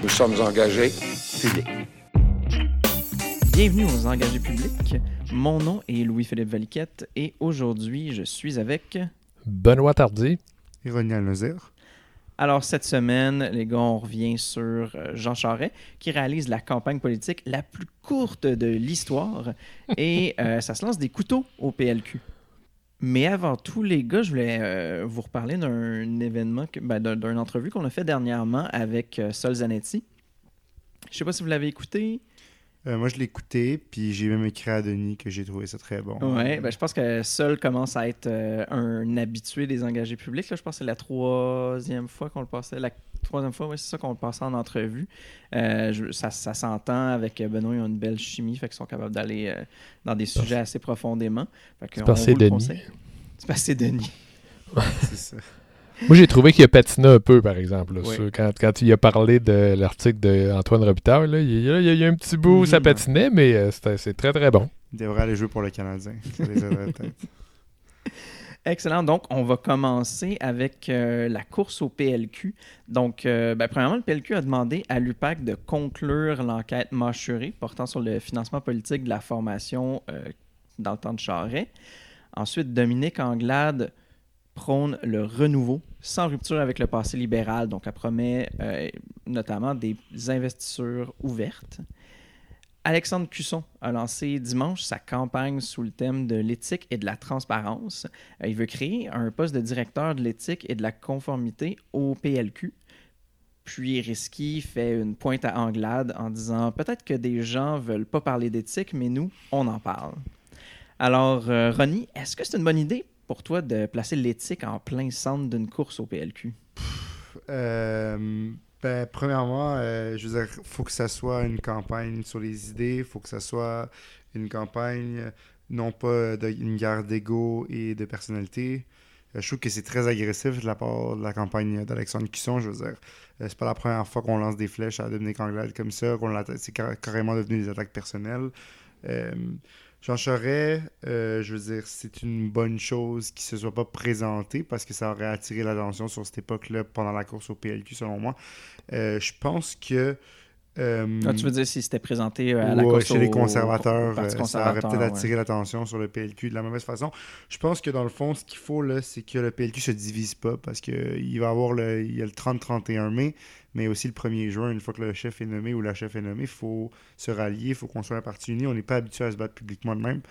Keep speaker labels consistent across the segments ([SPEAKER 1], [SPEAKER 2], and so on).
[SPEAKER 1] Nous sommes engagés publics.
[SPEAKER 2] Bienvenue aux engagés publics. Mon nom est Louis-Philippe Valiquette et aujourd'hui, je suis avec...
[SPEAKER 3] Benoît Tardy.
[SPEAKER 4] Ironie à Lozère.
[SPEAKER 2] Alors, cette semaine, les gars, on revient sur euh, Jean Charest, qui réalise la campagne politique la plus courte de l'histoire. et euh, ça se lance des couteaux au PLQ. Mais avant tout, les gars, je voulais euh, vous reparler d'un événement, ben, d'un- d'une entrevue qu'on a fait dernièrement avec euh, Sol Zanetti. Je sais pas si vous l'avez écouté.
[SPEAKER 4] Euh, moi, je l'ai écouté, puis j'ai même écrit à Denis que j'ai trouvé ça très bon.
[SPEAKER 2] Ouais, ben, je pense que Sol commence à être un habitué des engagés publics. Là. Je pense que c'est la troisième fois qu'on le passait. La troisième fois, oui, c'est ça qu'on le passait en entrevue. Euh, je- ça ça s'entend avec Benoît, ils ont une belle chimie, fait qu'ils sont capables d'aller euh, dans des sujets assez profondément. Fait que
[SPEAKER 3] C'est
[SPEAKER 2] le
[SPEAKER 3] Denis.
[SPEAKER 2] C'est c'est Denis.
[SPEAKER 4] C'est ça.
[SPEAKER 3] Moi, j'ai trouvé qu'il a patiné un peu, par exemple. là,
[SPEAKER 2] Oui.
[SPEAKER 3] sur- quand, quand il a parlé de l'article d'Antoine Robitaille, là, il, il y a- il y a un petit bout où ça
[SPEAKER 2] Mhm.
[SPEAKER 3] patinait, mais euh, c'était- c'est très, très bon.
[SPEAKER 4] Il devrait aller jouer pour le Canadien. Ça les.
[SPEAKER 2] Excellent. Donc, on va commencer avec euh, la course au PLQ. Donc, euh, ben, premièrement, le PLQ a demandé à l'UPAC de conclure l'enquête mâchurée portant sur le financement politique de la formation euh, dans le temps de Charret. Ensuite, Dominique Anglade prône le renouveau sans rupture avec le passé libéral. Donc, elle promet notamment des investitures ouvertes. Alexandre Cusson a lancé dimanche sa campagne sous le thème de l'éthique et de la transparence. Euh, il veut créer un poste de directeur de l'éthique et de la conformité au PLQ. Puis Risky fait une pointe à Anglade en disant peut-être que des gens veulent pas parler d'éthique, mais nous, on en parle. Alors, euh, Ronnie, est-ce que c'est une bonne idée pour toi de placer l'éthique en plein centre d'une course au PLQ?
[SPEAKER 4] Ben, premièrement, euh, je veux dire, faut que ça soit une campagne sur les idées, faut que ça soit une campagne, euh, non pas d'une guerre d'ego et de personnalité. Euh, je trouve que c'est très agressif de la part de la campagne d'Alexandre Cusson. Je veux dire, c'est pas la première fois qu'on lance des flèches à Dominique Anglade comme ça, c'est car- carrément devenu des attaques personnelles. Jean Charest, euh, je veux dire, c'est une bonne chose qu'il ne se soit pas présenté parce que ça aurait attiré l'attention sur cette époque-là pendant la course au PLQ, selon moi. Euh, je pense que. euh,
[SPEAKER 2] Ah, tu veux dire s'il s'était présenté à la course
[SPEAKER 4] chez
[SPEAKER 2] au-
[SPEAKER 4] les conservateurs, euh, ça aurait
[SPEAKER 2] conservateur,
[SPEAKER 4] peut-être
[SPEAKER 2] ouais.
[SPEAKER 4] attiré l'attention sur le PLQ de la mauvaise façon. Je pense que dans le fond, ce qu'il faut, là, c'est que le PLQ se divise pas parce qu'il va avoir le, il y a le 30-31 mai, mais aussi le 1er juin, une fois que le chef est nommé ou la chef est nommée, il faut se rallier, il faut qu'on soit un parti uni. On n'est pas habitué à se battre publiquement de même.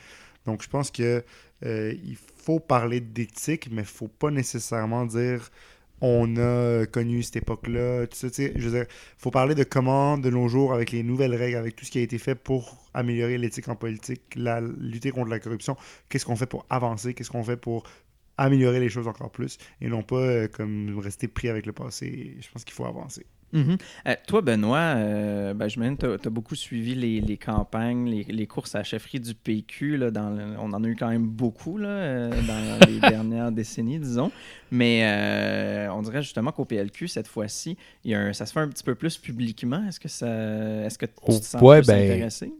[SPEAKER 4] Donc, je pense que euh, il faut parler d'éthique, mais il faut pas nécessairement dire on a connu cette époque-là. Tout ça, je veux dire, faut parler de comment, de nos jours, avec les nouvelles règles, avec tout ce qui a été fait pour améliorer l'éthique en politique, la, lutter contre la corruption, qu'est-ce qu'on fait pour avancer, qu'est-ce qu'on fait pour améliorer les choses encore plus, et non pas euh, comme rester pris avec le passé. Je pense qu'il faut avancer.
[SPEAKER 2] Mhm. Euh, toi, Benoît, euh, ben, je que tu as, beaucoup suivi les, les campagnes, les, les courses à la chefferie du PQ. Là, dans le- on en a eu quand même beaucoup là, euh, dans les dernières décennies, disons. Mais euh, on dirait justement qu'au PLQ, cette fois-ci, il y a un- ça se fait un petit peu plus publiquement. Est-ce que, ça, est-ce que tu te sens
[SPEAKER 3] Ouais,
[SPEAKER 2] plus
[SPEAKER 3] ben,
[SPEAKER 2] intéressé?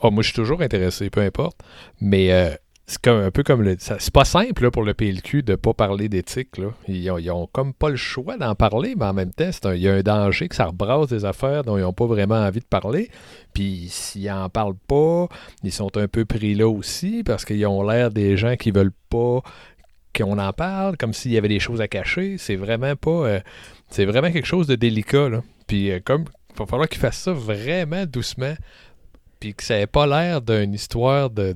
[SPEAKER 3] Oh, moi, je suis toujours intéressé, peu importe. Mais euh, c'est un peu comme le. C'est pas simple là, pour le PLQ de pas parler d'éthique. Ils, ont, ils ont comme pas le choix d'en parler, mais en même temps, il y a un danger que ça rebrasse des affaires dont ils n'ont pas vraiment envie de parler. Puis s'ils en parlent pas, ils sont un peu pris là aussi parce qu'ils ont l'air des gens qui veulent pas qu'on en parle, comme s'il y avait des choses à cacher. C'est vraiment pas. euh, c'est vraiment quelque chose de délicat. Là. Puis euh, comme. Il va falloir qu'ils fassent ça vraiment doucement puis que ça n'ait pas l'air d'une histoire de,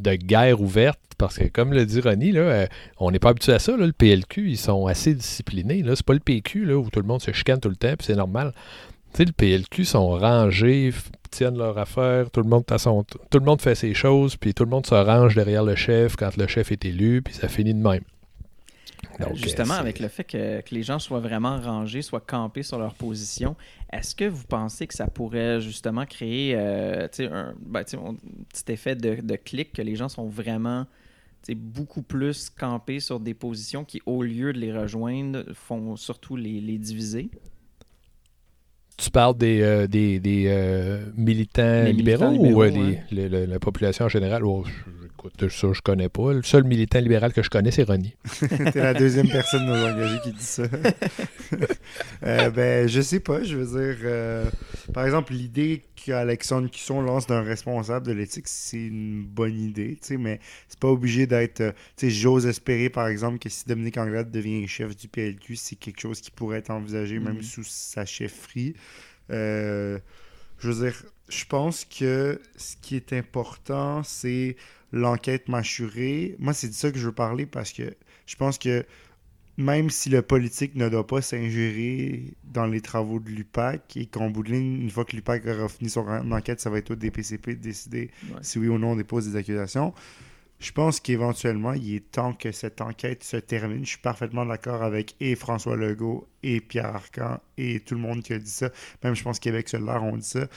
[SPEAKER 3] de guerre ouverte, parce que comme le dit Ronnie, là, euh, on n'est pas habitué à ça. Là, le PLQ, ils sont assez disciplinés. Là. C'est pas le PQ où tout le monde se chicane tout le temps, puis c'est normal. Tu sais, le PLQ sont rangés, tiennent leur affaire, tout le monde, t- tout le monde fait ses choses, puis tout le monde se range derrière le chef quand le chef est élu, puis ça finit de même. Donc,
[SPEAKER 2] Justement,
[SPEAKER 3] euh,
[SPEAKER 2] avec le fait que, que les gens soient vraiment rangés, soient campés sur leur position, est-ce que vous pensez que ça pourrait justement créer euh, sais, un, ben, un petit effet de, de clic, que les gens sont vraiment beaucoup plus campés sur des positions qui, au lieu de les rejoindre, font surtout les, les diviser?
[SPEAKER 3] Tu parles des, euh, des, des, euh, militants libéraux,
[SPEAKER 2] militants
[SPEAKER 3] ou euh, le- le- la population en général? Oh, Écoute, ça, je connais pas. Le seul militant libéral que je connais, c'est René.
[SPEAKER 4] T'es la deuxième personne de nos engagés qui dit ça. euh, ben, je sais pas. Je veux dire, euh, par exemple, l'idée qu'Alexandre Cusson lance d'un responsable de l'éthique, c'est une bonne idée, tu sais, mais c'est pas obligé d'être. euh, tu sais, j'ose espérer, par exemple, que si Dominique Anglade devient chef du PLQ, c'est quelque chose qui pourrait être envisagé même
[SPEAKER 2] Mhm.
[SPEAKER 4] sous sa chefferie. Euh, je veux dire, je pense que ce qui est important, c'est l'enquête mâchurée. Moi, c'est de ça que je veux parler parce que je pense que même si le politique ne doit pas s'ingérer dans les travaux de l'UPAC et qu'en bout de ligne, une fois que l'UPAC aura fini son enquête, ça va être au DPCP de décider
[SPEAKER 2] Ouais.
[SPEAKER 4] si oui ou non on dépose des accusations. Je pense qu'éventuellement, il est temps que cette enquête se termine. Je suis parfaitement d'accord avec et François Legault et Pierre Arcan et tout le monde qui a dit ça. Même, je pense, Québec solidaire ont dit ça,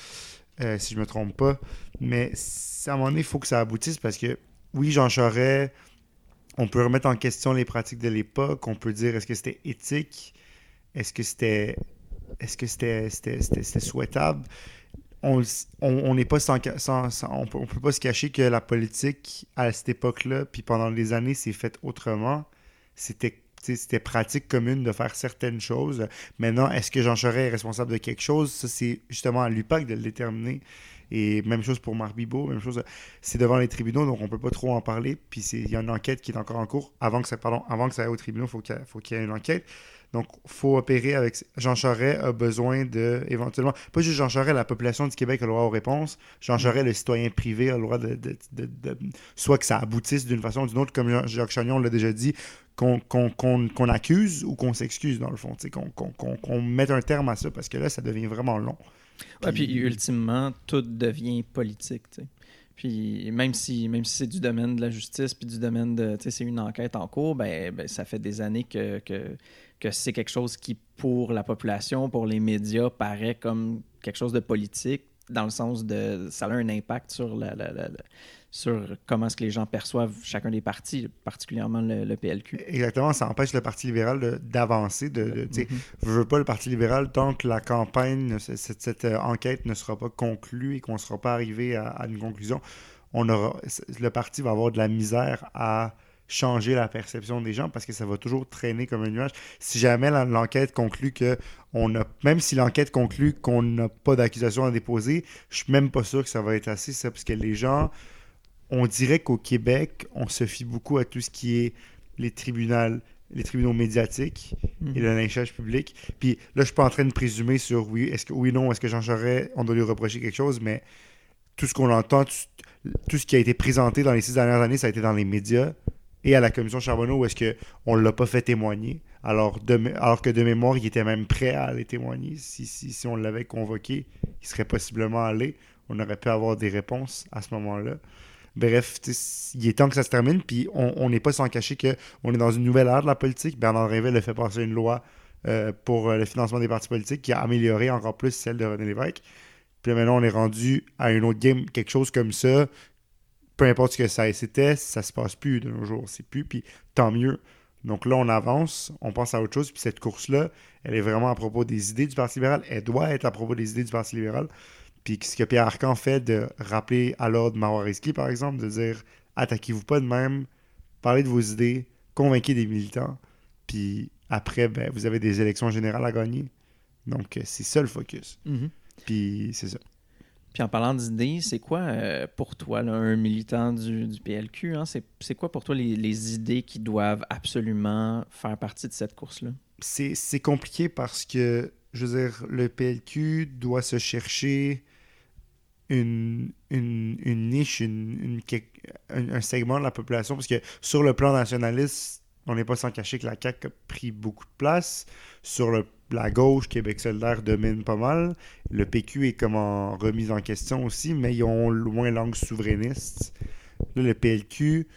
[SPEAKER 4] euh, si je me trompe pas. Mais à un moment donné, il faut que ça aboutisse parce que, oui, Jean Charest, on peut remettre en question les pratiques de l'époque. On peut dire est-ce que c'était éthique? Est-ce que c'était est-ce que c'était souhaitable? On on n'est pas sans, on peut, peut pas se cacher que la politique à cette époque-là, puis pendant les années, c'est fait autrement. C'était c'était pratique commune de faire certaines choses. Maintenant, est-ce que Jean Charest est responsable de quelque chose? Ça, c'est justement à l'UPAC de le déterminer. Et même chose pour Marc Bibot, même chose. C'est devant les tribunaux, donc on peut pas trop en parler. Puis il y a une enquête qui est encore en cours. Avant que ça, pardon, avant que ça aille au tribunal, faut ait- faut qu'il y ait une enquête. Donc, faut opérer avec. Jean Charest a besoin de, éventuellement, pas juste Jean Charest, la population du Québec a le droit aux réponses. Jean Charest, le citoyen privé, a le droit de. de- de- de- soit que ça aboutisse d'une façon ou d'une autre, comme Jacques Chagnon l'a déjà dit, qu'on accuse ou qu'on s'excuse, dans le fond. Qu'on mette un terme à ça, parce que là, ça devient vraiment long.
[SPEAKER 2] Ouais, puis ultimement, tout devient politique. Puis même si, même si c'est du domaine de la justice, puis du domaine de, tu sais, c'est une enquête en cours, ben, ben, ça fait des années que, que, que c'est quelque chose qui, pour la population, pour les médias, paraît comme quelque chose de politique, dans le sens de, ça a un impact sur la, la- la- la- sur comment est-ce que les gens perçoivent chacun des partis, particulièrement le, le PLQ.
[SPEAKER 4] Exactement, ça empêche le Parti libéral d'avancer. De, de-
[SPEAKER 2] Mhm.
[SPEAKER 4] Je veux pas le Parti libéral tant que la campagne, ne- cette, euh, enquête ne sera pas conclue et qu'on ne sera pas arrivé à, à une conclusion. On aura, le parti va avoir de la misère à changer la perception des gens parce que ça va toujours traîner comme un nuage. Si jamais l'enquête conclut que on a, même si l'enquête conclut qu'on n'a pas d'accusation à déposer, je suis même pas sûr que ça va être assez ça parce que les gens, on dirait qu'au Québec, on se fie beaucoup à tout ce qui est les tribunaux, les tribunaux médiatiques et le lynchage public. Puis là, je suis pas en train de présumer sur oui, est-ce oui, non, est-ce que Jean Charest, on doit lui reprocher quelque chose, mais tout ce qu'on entend, tout, ce qui a été présenté dans les six dernières années, ça a été dans les médias et à la commission Charbonneau où est-ce qu'on ne l'a pas fait témoigner. Alors que de mémoire, il était même prêt à aller témoigner. Si, si, si on l'avait convoqué, il serait possiblement allé. On aurait pu avoir des réponses à ce moment-là. Bref, il est temps que ça se termine, puis on n'est pas sans cacher qu'on est dans une nouvelle ère de la politique. Bernard Réville a fait passer une loi euh, pour euh, le financement des partis politiques qui a amélioré encore plus celle de René Lévesque. Puis maintenant, on est rendu à une autre game, quelque chose comme ça. Peu importe ce que ça c'était, ça se passe plus de nos jours. C'est plus, puis tant mieux. Donc là, on avance, on pense à autre chose, puis cette course-là, elle est vraiment à propos des idées du Parti libéral. Elle doit être à propos des idées du Parti libéral. Puis ce que Pierre Arcan fait de rappeler à l'ordre Marois-Risky, par exemple, de dire attaquez-vous pas de même, parlez de vos idées, convainquez des militants, puis après, ben, vous avez des élections générales à gagner. Donc, euh, c'est ça le focus.
[SPEAKER 2] Mhm.
[SPEAKER 4] Puis c'est ça.
[SPEAKER 2] Puis en parlant d'idées, c'est quoi euh, pour toi, là, un militant du, du PLQ, hein, c'est quoi pour toi les, les idées qui doivent absolument faire partie de cette course-là?
[SPEAKER 4] C'est c'est compliqué parce que, je veux dire, le PLQ doit se chercher une, une, une niche, une, une un segment de la population, parce que sur le plan nationaliste, on n'est pas sans cacher que la CAQ a pris beaucoup de place. Sur le, la gauche, Québec solidaire domine pas mal. Le PQ est comme en remise en question aussi, mais ils ont loin langue souverainiste. Là, le PLQ,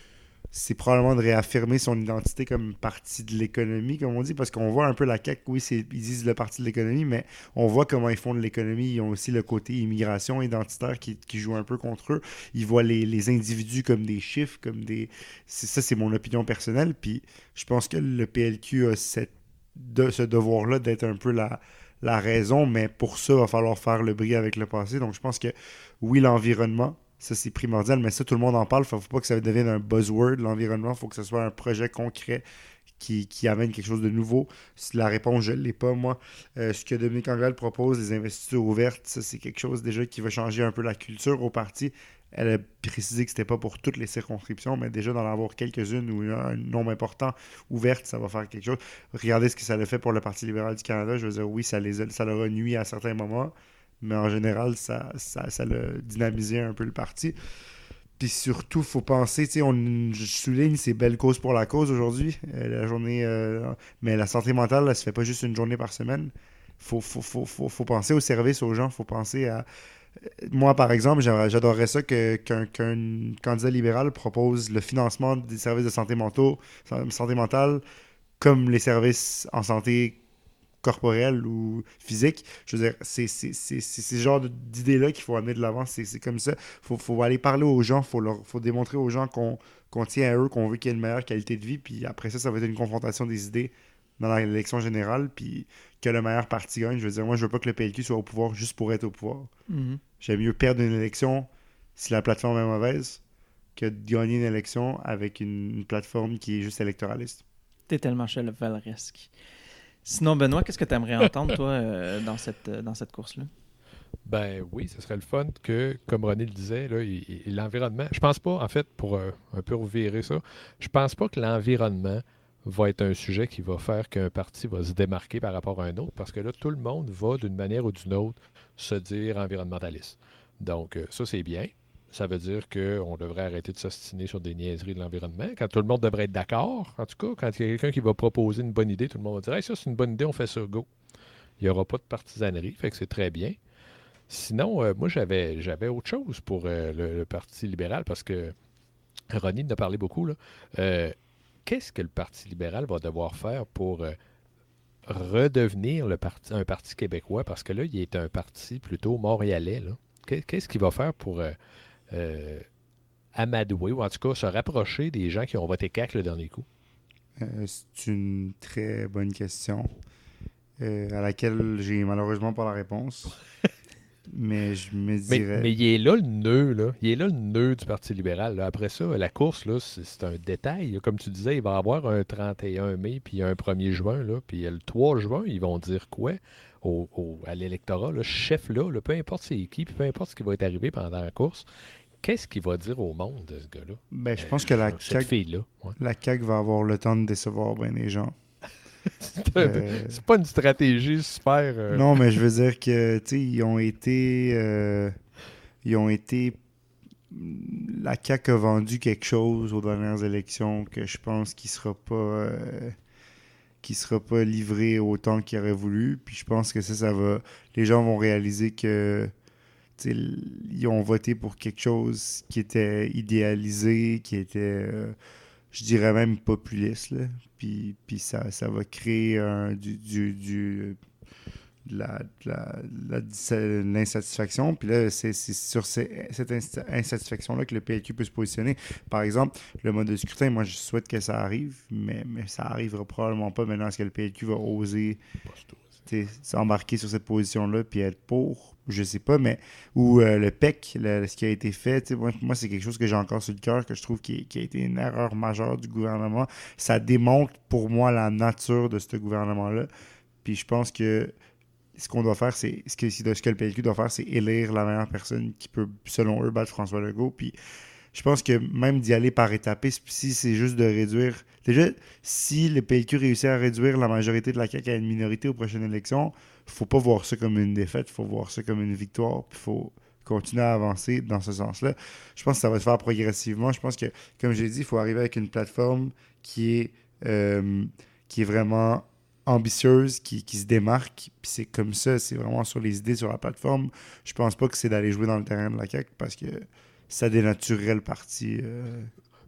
[SPEAKER 4] c'est probablement de réaffirmer son identité comme parti de l'économie, comme on dit, parce qu'on voit un peu la CAQ, oui, ils disent le parti de l'économie, mais on voit comment ils font de l'économie. Ils ont aussi le côté immigration identitaire qui, joue un peu contre eux. Ils voient les, individus comme des chiffres, comme des... Ça, c'est mon opinion personnelle. Puis je pense que le PLQ a de, ce devoir-là d'être un peu la, la raison, mais pour ça, il va falloir faire le bris avec le passé. Donc je pense que oui, l'environnement, Ça, c'est primordial, mais ça, tout le monde en parle. Il ne faut pas que ça devienne un buzzword, l'environnement. Il faut que ce soit un projet concret qui, amène quelque chose de nouveau. La réponse, je ne l'ai pas, moi. Euh, ce que Dominique Anglade propose, les investitures ouvertes, ça, c'est quelque chose déjà qui va changer un peu la culture au parti. Elle a précisé que ce n'était pas pour toutes les circonscriptions, mais déjà d'en avoir quelques-unes ou un nombre important ouverte, ça va faire quelque chose. Regardez ce que ça a fait pour le Parti libéral du Canada. Je veux dire, oui, ça, les ça leur a nuit à certains moments, mais en général, ça, ça, ça a dynamisé un peu le parti. Puis surtout, faut penser, tu sais, on, je souligne ces belles causes pour la cause aujourd'hui. Euh, la journée, euh, mais la santé mentale, ça se fait pas juste une journée par semaine. Faut, faut, faut, faut, faut penser au service aux gens. Faut penser à. Euh, moi, par exemple, j'adorerais ça qu'un candidat libéral propose le financement des services de santé, mentaux, santé mentale comme les services en santé corporelle ou physique. Je veux dire, c'est ce genre d'idées-là qu'il faut amener de l'avant. C'est comme ça. Il faut, aller parler aux gens, il faut, leur, faut démontrer aux gens qu'on tient à eux, qu'on veut qu'il y ait une meilleure qualité de vie. Puis après ça, ça va être une confrontation des idées dans l'élection générale. Puis que le meilleur parti gagne. Je veux dire, moi, je veux pas que le PLQ soit au pouvoir juste pour être au pouvoir.
[SPEAKER 2] Mm-hmm.
[SPEAKER 4] J'aime mieux perdre une élection si la plateforme est mauvaise que de gagner une élection avec une, plateforme qui est juste électoraliste.
[SPEAKER 2] T'es tellement chevaleresque. Sinon, Benoît, qu'est-ce que tu aimerais entendre, toi, euh, dans cette, euh, dans cette course-là?
[SPEAKER 3] Ben oui, ce serait le fun que, comme René le disait, l'environnement. Je pense pas, en fait, pour euh, un peu revirer ça, je pense pas que l'environnement va être un sujet qui va faire qu'un parti va se démarquer par rapport à un autre, parce que là, tout le monde va, d'une manière ou d'une autre, se dire environnementaliste. Donc, ça, c'est bien ça veut dire qu'on devrait arrêter de s'ostiner sur des niaiseries de l'environnement. Quand tout le monde devrait être d'accord, en tout cas, quand il y a quelqu'un qui va proposer une bonne idée, tout le monde va dire ça, c'est une bonne idée, on fait ça, go. Il n'y aura pas de partisanerie, fait que c'est très bien. Sinon, euh, moi, j'avais, j'avais autre chose pour euh, le, Parti libéral parce que Ronnie en a parlé beaucoup. Là. Euh, qu'est-ce que le Parti libéral va devoir faire pour redevenir le parti, un parti québécois? Parce que là, il est un parti plutôt montréalais. Qu'est-ce qu'il va faire pour euh, amadouer, ou en tout cas se rapprocher des gens qui ont voté CAC le dernier coup?
[SPEAKER 4] Euh, c'est une très bonne question euh, à laquelle j'ai malheureusement pas la réponse. mais je me dirais.
[SPEAKER 3] Mais, il est là le nœud, là. Il est là le nœud du Parti libéral. Après ça, la course, là, c'est, un détail. Comme tu disais, il va y avoir un 31 mai, puis un 1er juin, là, puis le 3 juin, ils vont dire quoi? Au, à l'électorat, le chef là, peu importe c'est qui, peu importe ce qui va être arrivé pendant la course, qu'est-ce qu'il va dire au monde, ce gars-là?
[SPEAKER 4] Ben, je pense que la CAQ, la CAQ va avoir le temps de décevoir bien les gens.
[SPEAKER 3] Euh, c'est pas une stratégie super. Euh,
[SPEAKER 4] non, mais je veux dire que, tu ils ont été. Euh, ils ont été. La CAQ a vendu quelque chose aux dernières élections que je pense qu'il sera pas. Qui sera pas livré autant qu'il aurait voulu. Puis je pense que ça, ça va. Les gens vont réaliser que ils ont voté pour quelque chose qui était idéalisé, qui était, euh, je dirais même populiste. Puis, ça, ça va créer un, du, du, de l'insatisfaction. Puis là, c'est sur cette insatisfaction-là que le PLQ peut se positionner. Par exemple, le mode de scrutin, moi, je souhaite que ça arrive, mais, ça arrivera probablement pas maintenant. Est-ce que le PLQ va oser s'embarquer sur cette position-là puis être pour je sais pas, mais ou euh, le PEC, ce qui a été fait, moi, c'est quelque chose que j'ai encore sur le cœur, que je trouve qui, a été une erreur majeure du gouvernement. Ça démontre pour moi la nature de ce gouvernement-là. Puis je pense que ce qu'on doit faire, c'est ce que, ce que le PLQ doit faire, c'est élire la meilleure personne qui peut, selon eux, battre François Legault. Puis je pense que même d'y aller par étapes, si c'est juste de réduire. Déjà, si le PLQ réussit à réduire la majorité de la CAQ à une minorité aux prochaines élections, faut pas voir ça comme une défaite, faut voir ça comme une victoire, puis faut continuer à avancer dans ce sens-là. Je pense que ça va se faire progressivement. Je pense que, comme j'ai dit, il faut arriver avec une plateforme qui est, euh, qui est vraiment ambitieuse, qui, se démarque. Puis c'est comme ça, c'est vraiment sur les idées sur la plateforme. Je pense pas que c'est d'aller jouer dans le terrain de la CAQ parce que ça dénaturerait le parti. Euh,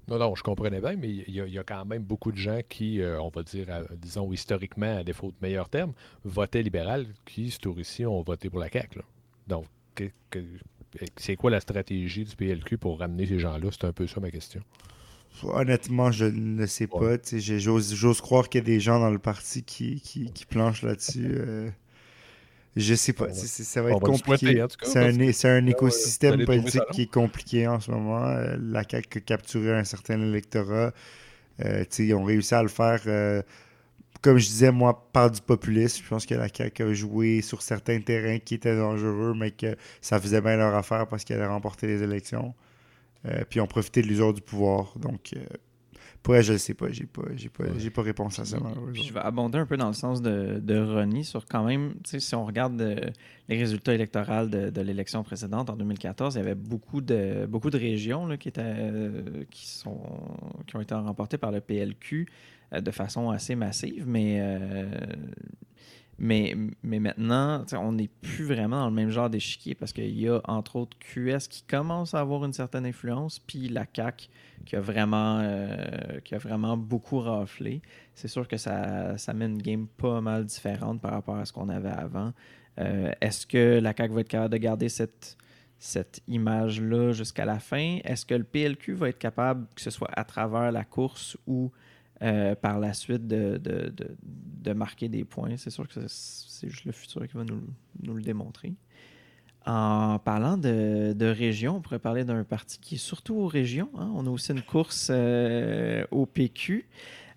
[SPEAKER 3] non, non, je comprenais bien, mais il y, a quand même beaucoup de gens qui, euh, on va dire, disons historiquement, à défaut de meilleurs termes, votaient libéral, qui, ce tour-ci, ont voté pour la CAQ. Donc, c'est quoi la stratégie du PLQ pour ramener ces gens-là? C'est un peu ça ma question.
[SPEAKER 4] Honnêtement, je ne sais pas. J'ose croire qu'il y a des gens dans le parti qui, qui, planchent là-dessus. Euh. Je sais pas. Ça va être compliqué. C'est un, écosystème politique qui est compliqué en ce moment. Euh, la CAQ a capturé un certain électorat. Euh, ils ont réussi à le faire, euh, comme je disais, moi, par du populisme. Je pense que la CAQ a joué sur certains terrains qui étaient dangereux, mais que ça faisait bien leur affaire parce qu'elle a remporté les élections. Euh, puis ont profité de l'usure du pouvoir. Donc, euh, pour elle, je ne sais pas. J'ai pas, j'ai pas, j'ai pas réponse à ça, malheureusement.
[SPEAKER 2] je vais abonder un peu dans le sens de, de Ronnie sur quand même, si on regarde euh, les résultats électoraux de, de l'élection précédente en 2014, il y avait beaucoup de, beaucoup de régions là, qui, étaient, qui, sont, qui ont été remportées par le PLQ de façon assez massive, mais, euh, mais, mais maintenant, on n'est plus vraiment dans le même genre d'échiquier parce qu'il y a entre autres QS qui commence à avoir une certaine influence, puis la CAQ qui a vraiment, euh, qui a vraiment beaucoup raflé c'est sûr que ça, ça met une game pas mal différente par rapport à ce qu'on avait avant. Euh, Est-ce que la CAQ va être capable de garder cette, cette image-là jusqu'à la fin? Est-ce que le PLQ va être capable, que ce soit à travers la course ou euh, par la suite, de, de- de- de marquer des points? C'est sûr que c'est juste le futur qui va nous, nous le démontrer. En parlant de, de région, on pourrait parler d'un parti qui est surtout aux régions. hein. On a aussi une course euh, au PQ.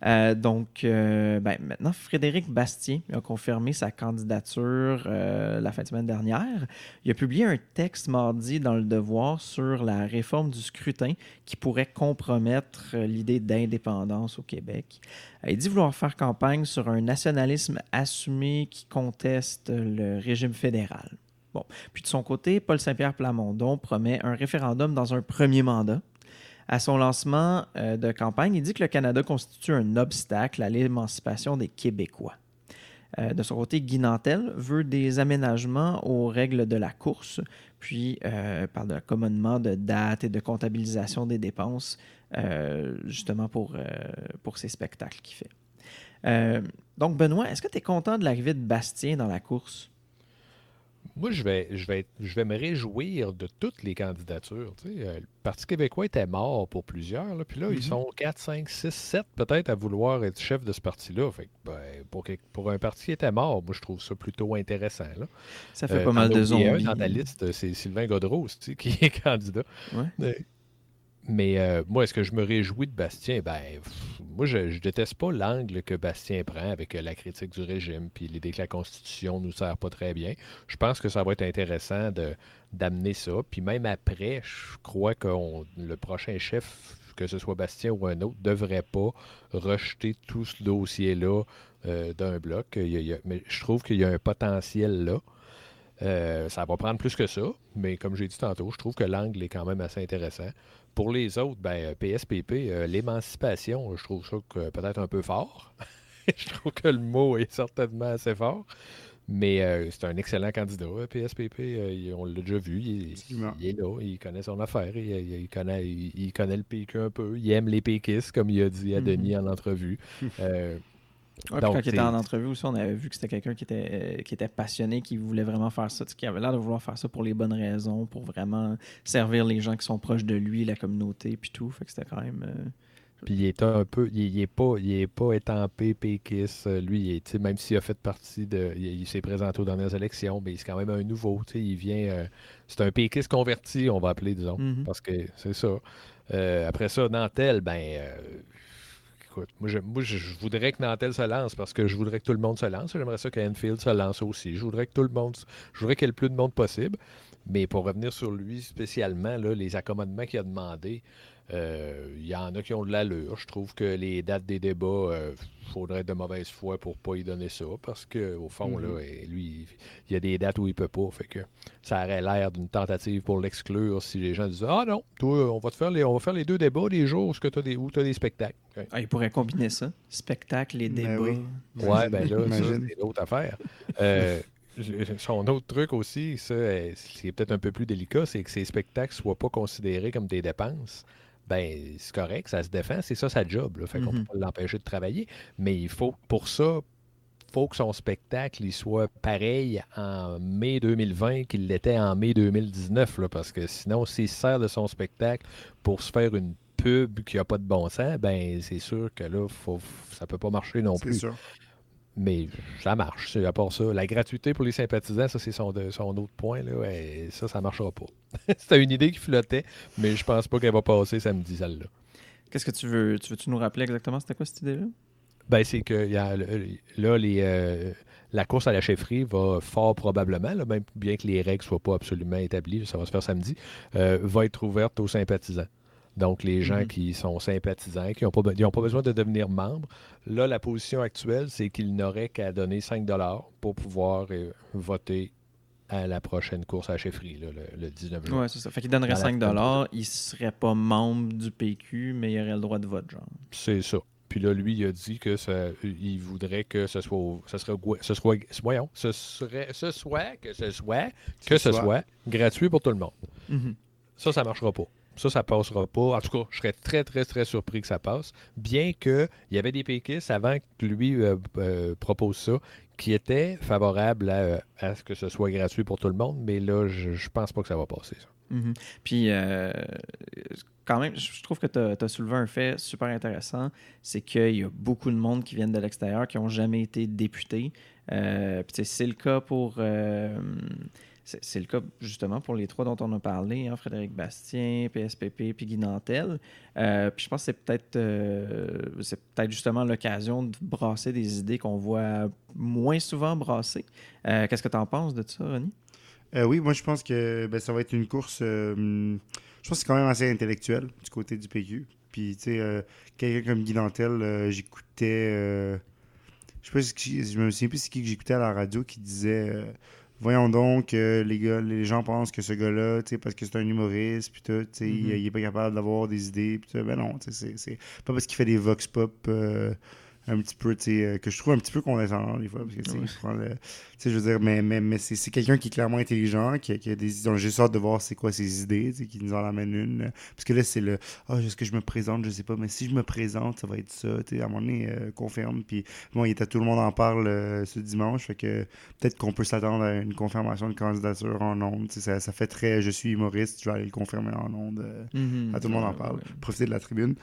[SPEAKER 2] Euh, donc, euh, ben, maintenant, Frédéric Bastien a confirmé sa candidature euh, la fin de semaine dernière. Il a publié un texte mardi dans Le Devoir sur la réforme du scrutin qui pourrait compromettre l'idée d'indépendance au Québec. Il dit vouloir faire campagne sur un nationalisme assumé qui conteste le régime fédéral. Bon. Puis de son côté, Paul Saint-Pierre Plamondon promet un référendum dans un premier mandat. À son lancement euh, de campagne, il dit que le Canada constitue un obstacle à l'émancipation des Québécois. Euh, de son côté, Guy Nantel veut des aménagements aux règles de la course, puis euh, parle de l'accommodement de dates et de comptabilisation des dépenses, justement pour, pour ces spectacles qu'il fait. Donc, Benoît, est-ce que tu es content de l'arrivée de Bastien dans la course?
[SPEAKER 3] Moi, je vais, je, vais, je vais me réjouir de toutes les candidatures. tu sais. Euh, le Parti québécois était mort pour plusieurs. là, puis là, ils
[SPEAKER 4] Mhm.
[SPEAKER 3] sont 4, 5, 6, 7 peut-être à vouloir être chef de ce parti-là. Fait que, ben, pour, un parti qui était mort, moi, je trouve ça plutôt intéressant. Là.
[SPEAKER 2] Ça fait
[SPEAKER 3] Euh,
[SPEAKER 2] pas mal de
[SPEAKER 3] oublié un
[SPEAKER 2] zombies.
[SPEAKER 3] Dans liste, c'est Sylvain Godreau aussi, qui est candidat.
[SPEAKER 2] Ouais.
[SPEAKER 3] Mais euh, moi, est-ce que je me réjouis de Bastien? Ben, moi, je, déteste pas l'angle que Bastien prend avec euh, la critique du régime, puis l'idée que la Constitution nous sert pas très bien. Je pense que ça va être intéressant d'amener ça. Puis même après, je crois que le prochain chef, que ce soit Bastien ou un autre, devrait pas rejeter tout ce dossier-là euh, d'un bloc. Mais je trouve qu'il y a un potentiel là. Ça va prendre plus que ça, mais comme j'ai dit tantôt, je trouve que l'angle est quand même assez intéressant. Pour les autres, ben, euh, PSPP, euh, l'émancipation, je trouve ça que peut-être un peu fort. je trouve que le mot est certainement assez fort. Mais euh, c'est un excellent candidat, euh, PSPP. euh, on l'a déjà vu. Il, est là, il connaît son affaire. Il, connaît, il, il connaît le PQ un peu. Il aime les péquistes, comme il a dit à
[SPEAKER 2] Mhm.
[SPEAKER 3] Denis en entrevue. Euh,
[SPEAKER 2] Ouais,
[SPEAKER 3] Donc,
[SPEAKER 2] quand il était en entrevue aussi, on avait vu que c'était quelqu'un qui était, euh, qui était passionné, qui voulait vraiment faire ça, qui avait l'air de vouloir faire ça pour les bonnes raisons, pour vraiment servir les gens qui sont proches de lui, la communauté, puis tout. Fait que c'était quand même. euh,
[SPEAKER 3] Puis il est un peu, il, il est pas, il est pas étampé péquiste. Euh, Lui, il est, même s'il a fait partie de, il, il s'est présenté aux dernières élections, mais c'est quand même un nouveau. Il vient, euh, c'est un péquiste converti, on va appeler, disons,
[SPEAKER 2] Mhm.
[SPEAKER 3] parce que c'est ça. Euh, après ça, Nantel, ben, euh, écoute, moi, je, voudrais que Nantel se lance parce que je voudrais que tout le monde se lance. J'aimerais ça qu'Enfield se lance aussi. Je voudrais que tout le monde, je voudrais qu'il y ait le plus de monde possible. Mais pour revenir sur lui spécialement, là, les accommodements qu'il a demandé, il y en a qui ont de l'allure. Je trouve que les dates des débats, il faudrait être de mauvaise foi pour pas y donner ça. Parce qu'au fond,
[SPEAKER 4] Mhm.
[SPEAKER 3] là, eh, lui, il y a des dates où il peut pas. Fait que ça aurait l'air d'une tentative pour l'exclure si les gens disaient Ah non, toi, on va te faire les, on va faire les deux débats des jours où tu as des, où t'as des spectacles.
[SPEAKER 2] Ah, il pourrait combiner ça. Spectacle et
[SPEAKER 4] Ben
[SPEAKER 2] débats.
[SPEAKER 4] oui.
[SPEAKER 3] Ouais, ben là, c'est l'autre affaire. Euh, son autre truc aussi, ça, euh, c'est peut-être un peu plus délicat, c'est que ces spectacles soient pas considérés comme des dépenses. Ben, c'est correct, ça se défend, c'est ça sa job. Là, fait qu'on
[SPEAKER 2] Mhm.
[SPEAKER 3] peut pas l'empêcher de travailler. Mais il faut, pour ça, faut que son spectacle il soit pareil en mai 2020 qu'il l'était en mai 2019. Là, parce que sinon, s'il se sert de son spectacle pour se faire une pub qui n'a pas de bon sens, ben c'est sûr que là, faut, ça peut pas marcher non
[SPEAKER 4] C'est
[SPEAKER 3] plus.
[SPEAKER 4] sûr.
[SPEAKER 3] Mais ça marche, c'est à part ça. La gratuité pour les sympathisants, ça, c'est son, son autre point. Là. Ouais, ça, ça marchera pas. C'était une idée qui flottait, mais je pense pas qu'elle va passer samedi, celle-là.
[SPEAKER 2] Qu'est-ce que tu veux Tu veux-tu nous rappeler exactement? C'était quoi cette idée-là?
[SPEAKER 3] Ben, c'est que il y a, là, les, euh, la course à la chefferie va fort probablement, là, même bien que les règles ne soient pas absolument établies, ça va se faire samedi, euh, va être ouverte aux sympathisants. Donc, les gens
[SPEAKER 2] Mhm.
[SPEAKER 3] qui sont sympathisants, qui n'ont pas, besoin de devenir membres, là, la position actuelle, c'est qu'ils n'auraient qu'à donner 5 pour pouvoir euh, voter à la prochaine course à la chefferie, là, le, le 19 juin.
[SPEAKER 2] Ouais, c'est ça. Fait qu'il donnerait
[SPEAKER 3] Dans la
[SPEAKER 2] 5
[SPEAKER 3] semaine.
[SPEAKER 2] dollars, il serait pas membre du PQ, mais il aurait le droit de vote, genre.
[SPEAKER 3] C'est ça. Puis là, lui, il a dit que ça, il voudrait que ce soit, ce serait, ce soit, voyons, ce serait, ce soit, que ce soit, que ce
[SPEAKER 4] soit.
[SPEAKER 3] soit gratuit pour tout le monde.
[SPEAKER 2] Mhm.
[SPEAKER 3] Ça, ça marchera pas. Ça, ça passera pas. En tout cas, je serais très, très, très surpris que ça passe. Bien qu'il y avait des péquistes avant que lui euh, euh, propose ça, qui étaient favorables à, euh, à ce que ce soit gratuit pour tout le monde. Mais là, je, je pense pas que ça va passer.
[SPEAKER 2] Mhm. Puis, quand même, je trouve que tu as, soulevé un fait super intéressant. C'est qu'il y a beaucoup de monde qui viennent de l'extérieur qui n'ont jamais été députés. C'est le cas pour. C'est le cas justement pour les trois dont on a parlé, hein, Frédéric Bastien, PSPP, puis Guy Nantel. Euh, puis je pense que c'est peut-être euh, peut-être justement l'occasion de brasser des idées qu'on voit moins souvent brasser. Euh, Qu'est-ce que tu en penses de ça, Ronnie?
[SPEAKER 4] Oui, moi je pense que ben, ça va être une course. je pense que c'est quand même assez intellectuel du côté du PQ. Puis, tu sais, quelqu'un comme Guy Dantel, euh, j'écoutais. je sais pas si je me souviens plus c'est qui que j'écoutais à la radio qui disait. Voyons donc, euh, les gars, les gens pensent que ce gars-là, parce que c'est un humoriste, puis tout, il- il, est pas capable d'avoir des idées, puis tout. Ben non, c'est pas parce qu'il fait des vox pop euh, un petit peu, tu sais, euh, que je trouve un petit peu condescendant des fois, parce que,
[SPEAKER 2] Ouais.
[SPEAKER 4] il prend le- tu sais, je veux dire, mais, mais, mais c'est quelqu'un qui est clairement intelligent, qui a, qui a des idées. J'ai hâte de voir c'est quoi ses idées, qui nous en amène une. Parce que là, c'est le Ah, est-ce que je me présente? Je sais pas, mais si je me présente, ça va être ça. Tu sais, à un moment donné, euh, confirme. Puis bon, il était tout le monde en parle euh, ce dimanche, fait que peut-être qu'on peut s'attendre à une confirmation de candidature en ondes. Ça, ça fait très je suis humoriste, je vais aller le confirmer en ondes. euh,
[SPEAKER 2] Mhm.
[SPEAKER 4] à tout le monde en parle.
[SPEAKER 2] ouais.
[SPEAKER 4] Profiter de la tribune.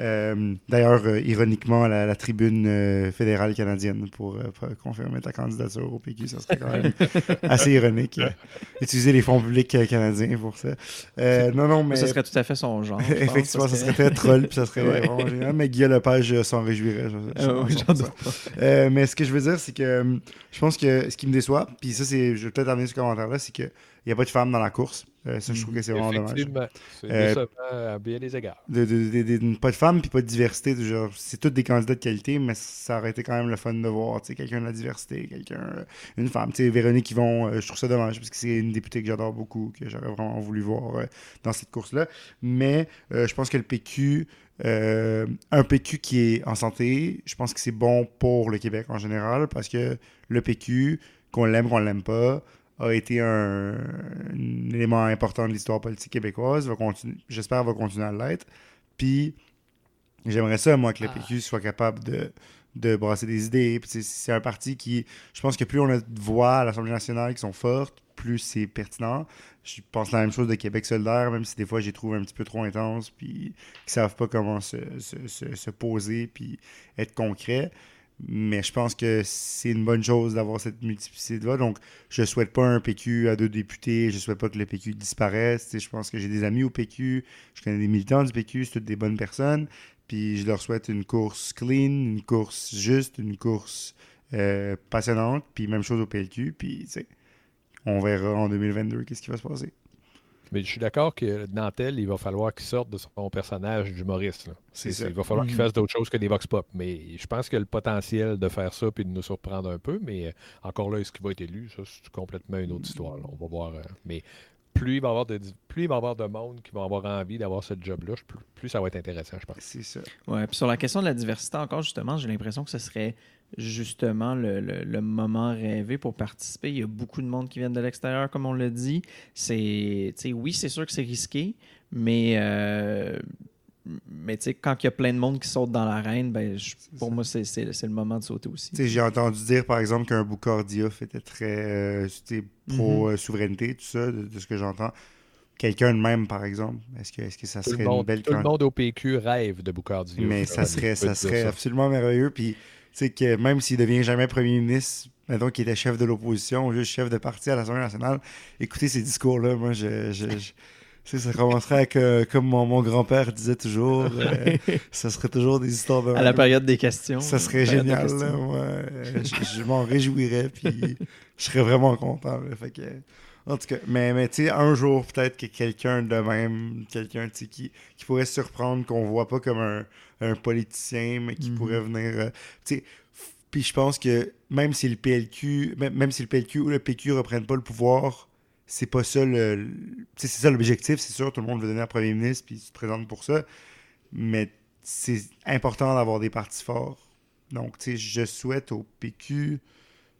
[SPEAKER 4] Euh, D'ailleurs, euh, ironiquement, la, la tribune euh, fédérale canadienne pour, pour confirmer ta candidature au PQ, ça serait quand même assez ironique. utiliser les fonds publics canadiens pour ça. Non, non, mais
[SPEAKER 2] Ça serait tout à fait son genre. pense,
[SPEAKER 4] effectivement, ça
[SPEAKER 2] que-
[SPEAKER 4] serait très troll, puis ça serait
[SPEAKER 2] Ouais.
[SPEAKER 4] vraiment génial. Mais Guillaume Lepage s'en réjouirait. je-
[SPEAKER 2] oui,
[SPEAKER 4] euh, mais ce que je veux dire, c'est que je pense que ce qui me déçoit, puis ça, c'est, je vais peut-être amener ce commentaire-là, c'est qu'il n'y a pas de femmes dans la course. Euh, ça, je trouve que c'est vraiment dommage.
[SPEAKER 3] C'est
[SPEAKER 4] Euh,
[SPEAKER 3] à bien des égards.
[SPEAKER 4] de, de- de- de- pas de femmes puis pas de diversité. c'est tous des candidats de qualité, mais ça aurait été quand même le fun de voir quelqu'un de la diversité, quelqu'un, euh, une femme. Véronique Yvon, euh, je trouve ça dommage parce que c'est une députée que j'adore beaucoup, que j'aurais vraiment voulu voir euh, dans cette course-là. Mais je pense que le PQ, un PQ qui est en santé, je pense que c'est bon pour le Québec en général parce que le PQ, qu'on l'aime, qu'on l'aime pas, a été un, un élément important de l'histoire politique québécoise. J'espère va continuer à l'être. Puis, j'aimerais ça, moi, que le PQ soit capable de, de brasser des idées. C'est un parti qui, je pense que plus on a de voix à l'Assemblée nationale qui sont fortes, plus c'est pertinent. Je pense la même chose de Québec solidaire, même si des fois, j'y trouve un petit peu trop intense, puis qui savent pas comment se, se- se- se poser, puis être concret. Mais je pense que c'est une bonne chose d'avoir cette multiplicité de voix. Donc, je souhaite pas un PQ à deux députés. Je souhaite pas que le PQ disparaisse. Je pense que j'ai des amis au PQ. Je connais des militants du PQ. C'est toutes des bonnes personnes. Puis je leur souhaite une course clean, une course juste, une course euh, passionnante. Puis même chose au PLQ. Puis, on verra en 2022 qu'est-ce qui va se passer.
[SPEAKER 3] Mais je suis d'accord que Nantel, il va falloir qu'il sorte de son personnage d'humoriste. là.
[SPEAKER 4] C'est ça.
[SPEAKER 3] Il va falloir qu'il
[SPEAKER 2] Mhm.
[SPEAKER 3] fasse d'autres choses que des vox pop. Mais je pense qu'il a le potentiel de faire ça puis de nous surprendre un peu. Mais euh, encore là, est-ce qu'il va être élu? Ça, c'est complètement une autre histoire. là. On va voir. euh, mais plus il va y avoir de plus il va y avoir de monde qui va avoir envie d'avoir ce job-là, plus, plus ça va être intéressant, je pense.
[SPEAKER 4] C'est ça.
[SPEAKER 2] Ouais, puis sur la question de la diversité, encore justement, j'ai l'impression que ce serait justement le, le- le moment rêvé pour participer. Il y a beaucoup de monde qui viennent de l'extérieur, comme on l'a dit. C'est, tu sais, oui, c'est sûr que c'est risqué, mais, euh, mais tu sais, quand il y a plein de monde qui saute dans l'arène, ben, je- pour
[SPEAKER 4] ça.
[SPEAKER 2] moi, c'est, c'est- c'est le moment de sauter aussi.
[SPEAKER 4] Tu sais, j'ai entendu dire, par exemple, qu'un Boucard Diouf était très euh, tu sais, pro-souveraineté, tout ça, de, de ce que j'entends. Quelqu'un de même, par exemple, est-ce que, est-ce que ça serait
[SPEAKER 3] monde,
[SPEAKER 4] une belle
[SPEAKER 3] tout le monde au PQ rêve de.
[SPEAKER 4] Mais ça serait, ça serait absolument merveilleux. Puis, sais, que même s'il devient jamais premier ministre, mettons qu'il était chef de l'opposition ou juste chef de parti à l'Assemblée nationale, écoutez ces discours-là, moi, je, je, ça commencerait avec, euh, comme mon, mon grand-père disait toujours, euh, ça serait toujours des histoires de
[SPEAKER 2] À la période des questions.
[SPEAKER 4] Ça serait génial, là, moi. Je je m'en réjouirais, puis je serais vraiment content. là. Fait que, en tout cas, mais, mais tu sais, un jour, peut-être que quelqu'un de même, quelqu'un qui, qui pourrait surprendre, qu'on voit pas comme un, un politicien, mais qui
[SPEAKER 2] Mhm.
[SPEAKER 4] pourrait venir. euh, puis je pense que même si le PLQ, même, même si le PLQ ou le PQ reprennent pas le pouvoir, c'est pas ça le. c'est ça l'objectif, c'est sûr, tout le monde veut devenir premier ministre, puis il se présente pour ça. Mais c'est important d'avoir des partis forts. Donc, tu sais, je souhaite au PQ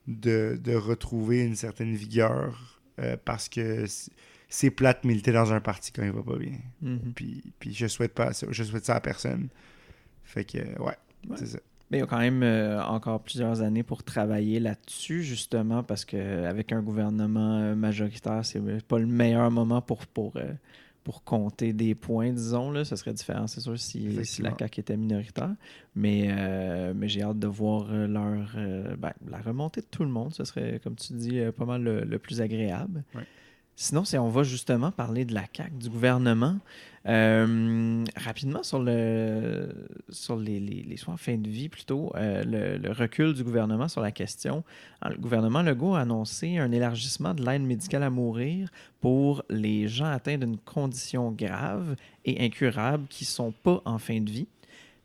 [SPEAKER 4] de, de retrouver une certaine vigueur euh, parce que c'est- c'est plate militer dans un parti quand il va pas bien.
[SPEAKER 2] Mhm.
[SPEAKER 4] Puis, puis je souhaite pas ça. Je souhaite ça à personne. Fait que, euh, ouais,
[SPEAKER 2] Ouais.
[SPEAKER 4] c'est ça.
[SPEAKER 2] Mais il y a quand même euh, encore plusieurs années pour travailler là-dessus, justement, parce qu'avec un gouvernement euh, majoritaire, c'est pas le meilleur moment pour, pour, euh, pour compter des points, disons. Là. Ce serait différent, c'est sûr, si, si la. CAQ était minoritaire. Mais, euh, mais j'ai hâte de voir euh, leur, euh, ben, la remontée de tout le monde. Ce serait, comme tu dis, euh, pas mal le, le plus agréable.
[SPEAKER 4] Ouais.
[SPEAKER 2] Sinon, si on va justement parler de la CAQ, du gouvernement, euh, rapidement sur, le, sur les, soins en fin de vie, plutôt, euh, le, recul du gouvernement sur la question. Alors, le gouvernement Legault a annoncé un élargissement de l'aide médicale à mourir pour les gens atteints d'une condition grave et incurable qui ne sont pas en fin de vie,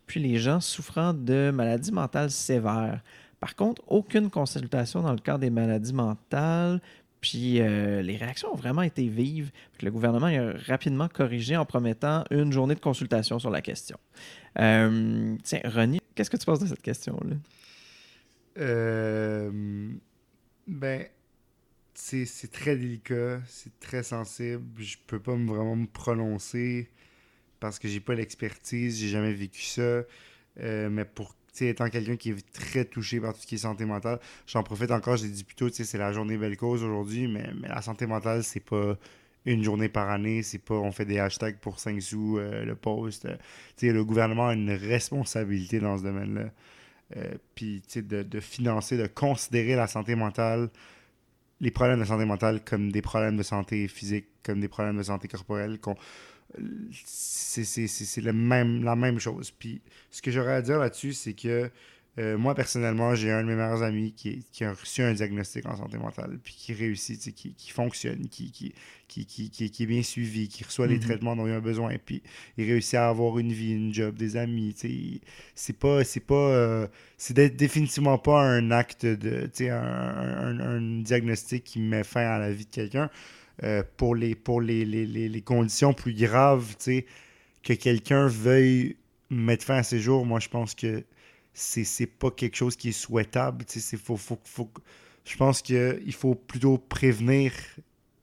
[SPEAKER 2] puis les gens souffrant de maladies mentales sévères. Par contre, aucune consultation dans le cadre des maladies mentales, puis euh, les réactions ont vraiment été vives. Le gouvernement a rapidement corrigé en promettant une journée de consultation sur la question. Euh, tiens, Ronnie, qu'est-ce que tu penses de cette question-là?
[SPEAKER 4] Euh, ben, c'est très délicat, c'est très sensible. Je peux pas me- vraiment me prononcer parce que j'ai pas l'expertise, j'ai jamais vécu ça. Euh, mais pour étant quelqu'un qui est très touché par tout ce qui est santé mentale, j'en profite encore, j'ai dit plus tôt, c'est la journée belle cause aujourd'hui, mais, mais la santé mentale, c'est pas une journée par année, c'est pas on fait des hashtags pour 5 sous euh, le post. Euh, le gouvernement a une responsabilité dans ce domaine-là. Euh, puis de, de financer, de considérer la santé mentale, les problèmes de santé mentale comme des problèmes de santé physique, comme des problèmes de santé corporelle, c'est le même, la même chose. Puis ce que j'aurais à dire là-dessus, c'est que euh, moi, personnellement, j'ai un de mes meilleurs amis qui, est- qui a reçu un diagnostic en santé mentale, puis qui réussit, qui, qui fonctionne, qui, qui, qui, est bien suivi, qui reçoit les
[SPEAKER 2] Mhm.
[SPEAKER 4] traitements dont il a besoin, puis il réussit à avoir une vie, une job, des amis, C'est pas... C'est pas... euh, c'est définitivement pas un acte de... Un, un- un diagnostic qui met fin à la vie de quelqu'un. Euh, pour les, pour les, les, les, conditions plus graves, que quelqu'un veuille mettre fin à ses jours, moi, je pense que c'est c'est pas quelque chose qui est souhaitable. C'est- faut, faut, faut, je pense qu'il faut plutôt prévenir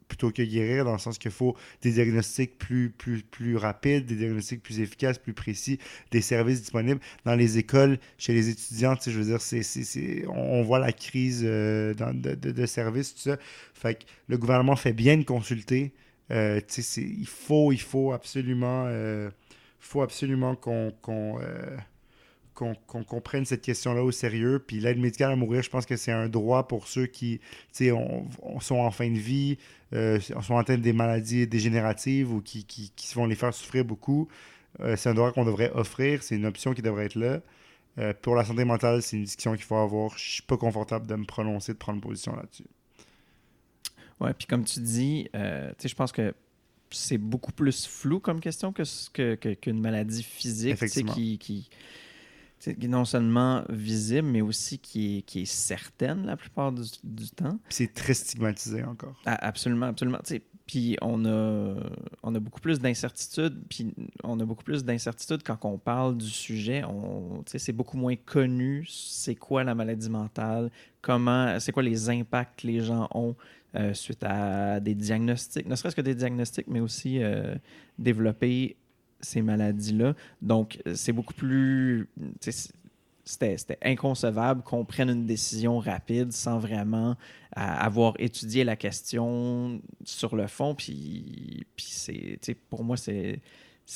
[SPEAKER 4] plutôt que guérir, dans le sens qu'il faut des diagnostics plus, plus, plus rapides, des diagnostics plus efficaces, plus précis, des services disponibles. Dans les écoles, chez les étudiants, je veux dire, c'est, c'est, on voit la crise euh, dans- de, services, tout ça. Fait que le gouvernement fait bien de consulter. Euh, il, faut, il faut absolument, euh, faut absolument qu'on, qu'on, qu'on prenne cette question-là au sérieux. Puis l'aide médicale à mourir, je pense que c'est un droit pour ceux qui on- on- sont en fin de vie, euh, sont atteints des maladies dégénératives ou qui, qui, qui vont les faire souffrir beaucoup. Euh, c'est un droit qu'on devrait offrir, c'est une option qui devrait être là. Euh, pour la santé mentale, c'est une discussion qu'il faut avoir. Je suis pas confortable de me prononcer, de prendre position là-dessus.
[SPEAKER 2] Ouais, puis comme tu dis, euh, je pense que c'est beaucoup plus flou comme question que qu'une maladie physique, qui, non seulement visible, mais aussi qui est, qui est certaine la plupart du, du temps.
[SPEAKER 4] C'est très stigmatisé encore.
[SPEAKER 2] Ah, absolument, absolument. Puis on a, on a beaucoup plus d'incertitudes, puis on a beaucoup plus d'incertitudes quand on parle du sujet. C'est beaucoup moins connu c'est quoi la maladie mentale, comment, c'est quoi les impacts que les gens ont euh, suite à des diagnostics, ne serait-ce que des diagnostics, mais aussi euh, développer ces maladies-là. Donc, c'est beaucoup plus. C'était inconcevable qu'on prenne une décision rapide sans vraiment à avoir étudié la question sur le fond. Puis, puis pour moi, c'est,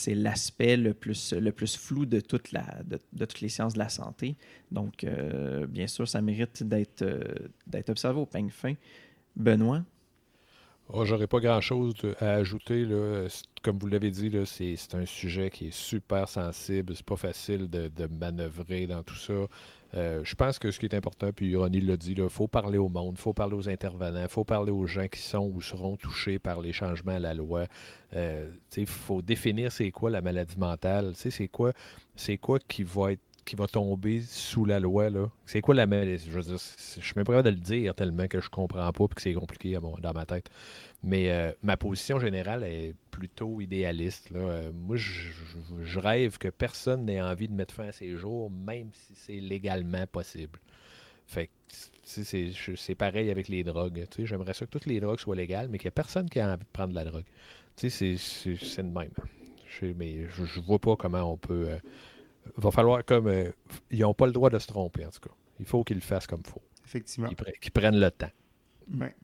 [SPEAKER 2] l'aspect le plus, le plus flou de, toute la, de, toutes les sciences de la santé. Donc, euh, bien sûr, ça mérite d'être euh, d'être observé au peigne fin. Benoît?
[SPEAKER 3] Oh, J'aurais pas grand-chose à ajouter. Là. Comme vous l'avez dit, c'est un sujet qui est super sensible. C'est pas facile de, de manœuvrer dans tout ça. Euh, je pense que ce qui est important, puis Ronnie l'a dit, il faut parler au monde, il faut parler aux intervenants, il faut parler aux gens qui sont ou seront touchés par les changements à la loi. Il faut définir c'est quoi la maladie mentale, c'est quoi, quoi qui va être qui va tomber sous la loi. là. C'est quoi la maladie? Je veux dire, je suis même pas de le dire tellement que je comprends pas et que c'est compliqué dans ma tête. Mais euh, ma position générale est plutôt idéaliste. Euh, moi, je, rêve que personne n'ait envie de mettre fin à ses jours, même si c'est légalement possible. Fait c'est pareil avec les drogues. J'aimerais ça que toutes les drogues soient légales, mais qu'il n'y ait personne qui a envie de prendre de la drogue. C'est- de même. Mais je, je vois pas comment on peut. euh, va falloir comme. euh, ils n'ont pas le droit de se tromper, en tout cas. Il faut qu'ils le fassent comme il faut.
[SPEAKER 4] Effectivement.
[SPEAKER 3] Qu'ils pre- qu'ils prennent le temps.
[SPEAKER 4] Ouais.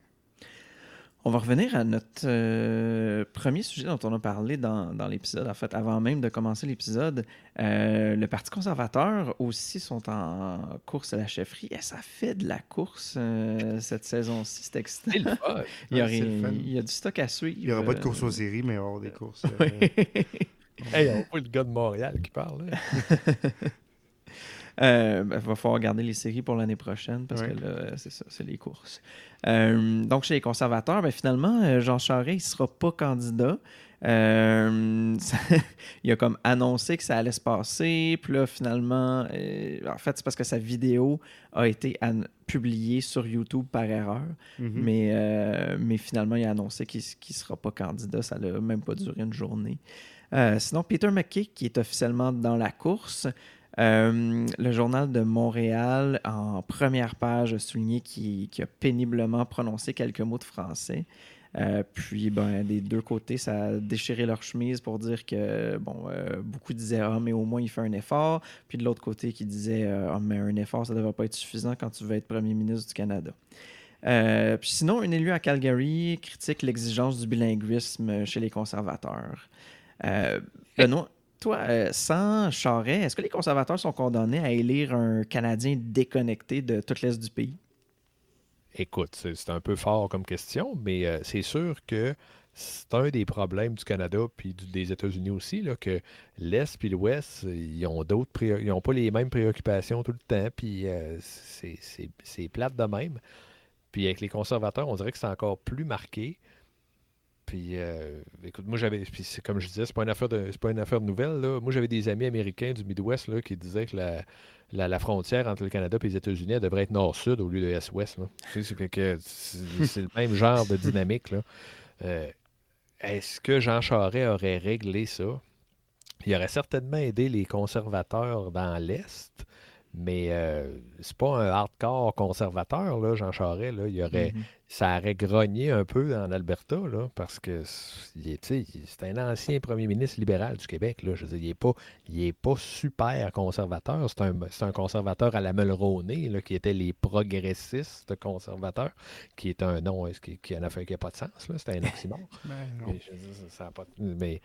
[SPEAKER 2] On va revenir à notre euh, premier sujet dont on a parlé dans, dans l'épisode. En fait, avant même de commencer l'épisode, Euh, le Parti conservateur aussi sont en course à la chefferie. Et ça fait de la course euh, cette saison-ci. C'est excitant.
[SPEAKER 3] C'est.
[SPEAKER 2] Il y,
[SPEAKER 4] c'est
[SPEAKER 2] il y a du stock à suivre.
[SPEAKER 4] Il n'y aura pas de course aux séries, mais il va y avoir des courses.
[SPEAKER 3] Hey, on voit le gars de Montréal qui parle. là.
[SPEAKER 2] Euh, ben, va falloir garder les séries pour l'année prochaine parce
[SPEAKER 4] Ouais.
[SPEAKER 2] que là, c'est ça, c'est les courses. Euh, donc, chez les conservateurs, ben, finalement, euh, Jean Charest, il ne sera pas candidat. Euh, ça- il a comme annoncé que ça allait se passer. Puis là, finalement, en fait, c'est parce que sa vidéo a été an- publiée sur YouTube par erreur.
[SPEAKER 4] mhm.
[SPEAKER 2] Mais, mais finalement, il a annoncé qu'il ne sera pas candidat. Ça n'a même pas duré une journée. Euh, sinon, Peter McKay, qui est officiellement dans la course, euh, le journal de Montréal, en première page, a souligné qu'il a péniblement prononcé quelques mots de français. Euh, puis, ben, des deux côtés, ça a déchiré leur chemise pour dire que, beaucoup disaient, ah, mais au moins il fait un effort. Puis de l'autre côté, qui disait, ah, mais un effort, ça ne devrait pas être suffisant quand tu veux être premier ministre du Canada. Puis sinon, un élu à Calgary critique l'exigence du bilinguisme chez les conservateurs. Euh, Benoît, toi, euh, sans Charret, est-ce que les conservateurs sont condamnés à élire un Canadien déconnecté de toute l'Est du pays?
[SPEAKER 3] Écoute, c'est un peu fort comme question, mais euh, c'est sûr que c'est un des problèmes du Canada puis des États-Unis aussi, là, que l'Est puis l'Ouest, ils ont d'autres ils ont pas les mêmes préoccupations tout le temps, puis c'est plate de même. Puis avec les conservateurs, on dirait que c'est encore plus marqué. Puis, euh, écoute, moi j'avais, puis c'est comme je disais, c'est pas une affaire de, c'est pas une affaire de nouvelles là. Moi j'avais des amis américains du Midwest là, qui disaient que la, la, la frontière entre le Canada et les États-Unis elle devrait être nord-sud au lieu de est-ouest. là. Tu sais, c'est que- que c'est c'est le même genre de dynamique là. Euh, Est-ce que Jean Charest aurait réglé ça? Il aurait certainement aidé les conservateurs dans l'est. Mais euh, c'est pas un hardcore conservateur, là, Jean Charest. Là. Il aurait,
[SPEAKER 2] Mhm.
[SPEAKER 3] ça aurait grogné un peu en Alberta, là, parce que c'est un ancien premier ministre libéral du Québec. Là. Je veux dire, il n'est pas, il est pas super conservateur. C'est un, un conservateur à la Mulroney, là, qui était les progressistes conservateurs, qui est un nom qui, qui en a fait qui n'a pas de sens. C'est un oxymore.
[SPEAKER 4] Ben.
[SPEAKER 3] Mais je veux dire, ça- ça a pas de- mais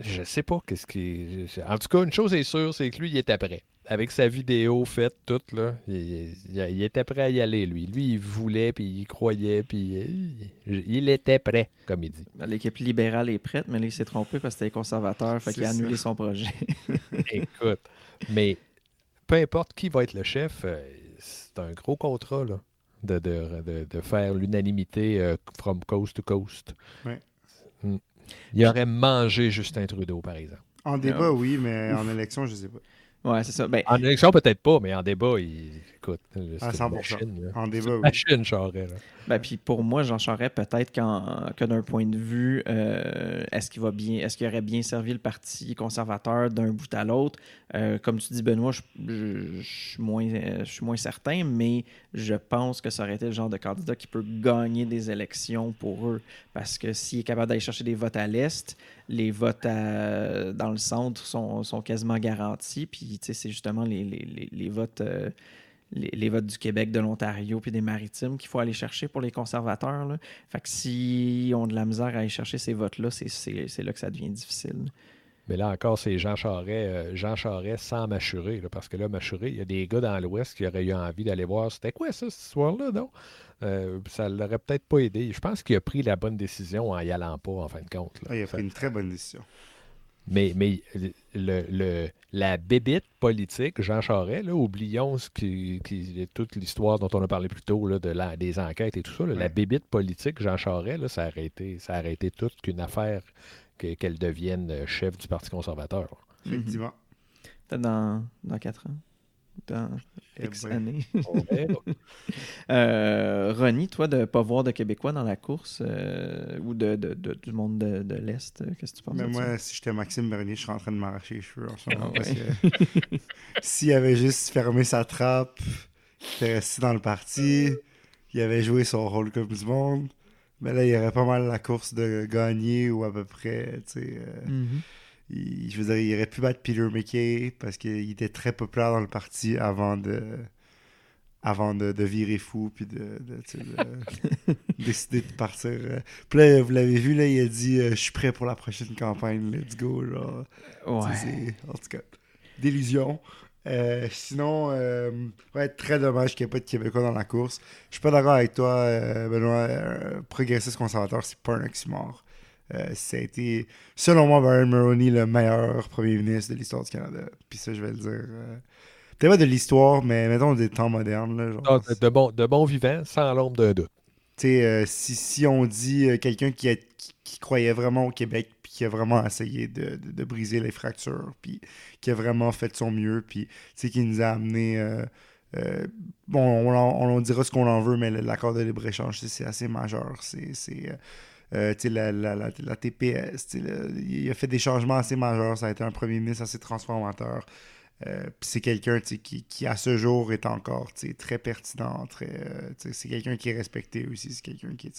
[SPEAKER 3] je sais pas qu'est-ce qui. En tout cas, une chose est sûre, c'est que lui, il était prêt. Avec sa vidéo faite toute, là, il, il- il était prêt à y aller, lui. Lui, il voulait, puis il croyait, puis il était prêt, comme il dit.
[SPEAKER 2] L'équipe libérale est prête, mais là, il s'est trompé parce que c'était les conservateurs, fait qu'il a annulé son projet.
[SPEAKER 3] Écoute, mais peu importe qui va être le chef, euh, c'est un gros contrat, là, de, de, de- de faire l'unanimité euh, from coast to coast.
[SPEAKER 4] Ouais.
[SPEAKER 3] Mm. Il aurait mangé Justin Trudeau, par exemple.
[SPEAKER 4] En débat, oui, mais en élection, je sais pas.
[SPEAKER 2] ouais, c'est ça. Ben,
[SPEAKER 3] En élection, peut-être pas, mais en débat, il... écoute, c'est
[SPEAKER 4] À
[SPEAKER 3] une
[SPEAKER 4] 100%.
[SPEAKER 3] machine. là.
[SPEAKER 4] En débat,
[SPEAKER 3] machine, Charest, là.
[SPEAKER 2] Ben, puis pour moi, Jean Charest, peut-être qu'en- que d'un point de vue, euh, est-ce qu'il va bien, est-ce qu'il aurait bien servi le Parti conservateur d'un bout à l'autre? Euh, comme tu dis, Benoît, je, je- je suis moins, euh, je suis moins certain, mais je pense que ça aurait été le genre de candidat qui peut gagner des élections pour eux. Parce que s'il est capable d'aller chercher des votes à l'Est, les votes à- dans le centre sont, sont quasiment garantis. Puis, tu sais, c'est justement les, les- les- les votes. euh, les, les votes du Québec, de l'Ontario puis des maritimes qu'il faut aller chercher pour les conservateurs. Là. Fait que s'ils ont de la misère à aller chercher ces votes-là, c'est- c'est c'est là que ça devient difficile.
[SPEAKER 3] Mais là encore, c'est Jean Charest, euh, Jean Charest sans Machuré. là, parce que là, Machuré, il y a des gars dans l'Ouest qui auraient eu envie d'aller voir c'était quoi ça, cette histoire-là, non? Euh, ça l'aurait peut-être pas aidé. Je pense qu'il a pris la bonne décision en y allant pas, en fin de compte. là.
[SPEAKER 4] Ah, il a pris une très bonne décision.
[SPEAKER 3] Mais, mais le, le- la bébite politique, Jean Charest, là, oublions ce qui, qui- toute l'histoire dont on a parlé plus tôt, là, de la- des enquêtes et tout ça. là, La bébite politique, Jean Charest, là, ça, aurait été, ça toute qu'une affaire que- qu'elle devienne euh, chef du Parti conservateur.
[SPEAKER 4] Effectivement.
[SPEAKER 2] Peut-être dans, dans 4 ans. Dans
[SPEAKER 4] Eh
[SPEAKER 2] X
[SPEAKER 4] ben.
[SPEAKER 2] années. Euh, Ronnie, toi, de ne pas voir de Québécois dans la course euh, ou de, de- de- du monde de, de l'Est, euh, qu'est-ce que tu penses
[SPEAKER 4] Mais
[SPEAKER 2] ça?
[SPEAKER 4] moi, si j'étais Maxime Bernier, je serais en train de m'arracher les cheveux en ce moment.
[SPEAKER 2] Ah
[SPEAKER 4] parce
[SPEAKER 2] ouais.
[SPEAKER 4] que s'il avait juste fermé sa trappe, il était resté dans le parti, il avait joué son rôle comme du monde, mais là, il y aurait pas mal la course de gagner ou à peu près, tu sais. euh,
[SPEAKER 2] Mhm.
[SPEAKER 4] Il- je veux dire, il aurait pu battre Peter McKay parce qu'il était très populaire dans le parti avant de avant de, de virer fou puis de, décider de partir. Puis là, vous l'avez vu, là, il a dit euh, Je suis prêt pour la prochaine campagne, let's go. Genre.
[SPEAKER 2] Ouais.
[SPEAKER 4] En tout cas, d'illusion. Euh, sinon, euh, ouais, très dommage qu'il n'y ait pas de Québécois dans la course. Je suis pas d'accord avec toi, euh, Benoît. euh, progressiste conservateur, c'est pas un oxymore. Euh, ça a été, selon moi, Brian Mulroney, le meilleur premier ministre de l'histoire du Canada. Puis ça, je vais le dire. euh, Peut-être pas de l'histoire, mais mettons des temps modernes. Là, genre,
[SPEAKER 3] de, de bon, de bon vivant, sans l'ombre d'un doute.
[SPEAKER 4] tu sais, euh, si, si on dit euh, quelqu'un qui, a- qui, qui croyait vraiment au Québec, puis qui a vraiment essayé de, de- de briser les fractures, puis qui a vraiment fait de son mieux, puis tu sais, qui nous a amené. euh, bon, on, en- on dira ce qu'on en veut, mais l'accord de libre-échange, c'est assez majeur. C'est. Euh, la, la, la, TPS, il a fait des changements assez majeurs. Ça a été un premier ministre assez transformateur. Euh, c'est quelqu'un qui, qui, à ce jour, est encore très pertinent. Très, euh, c'est quelqu'un qui est respecté aussi. C'est quelqu'un qui.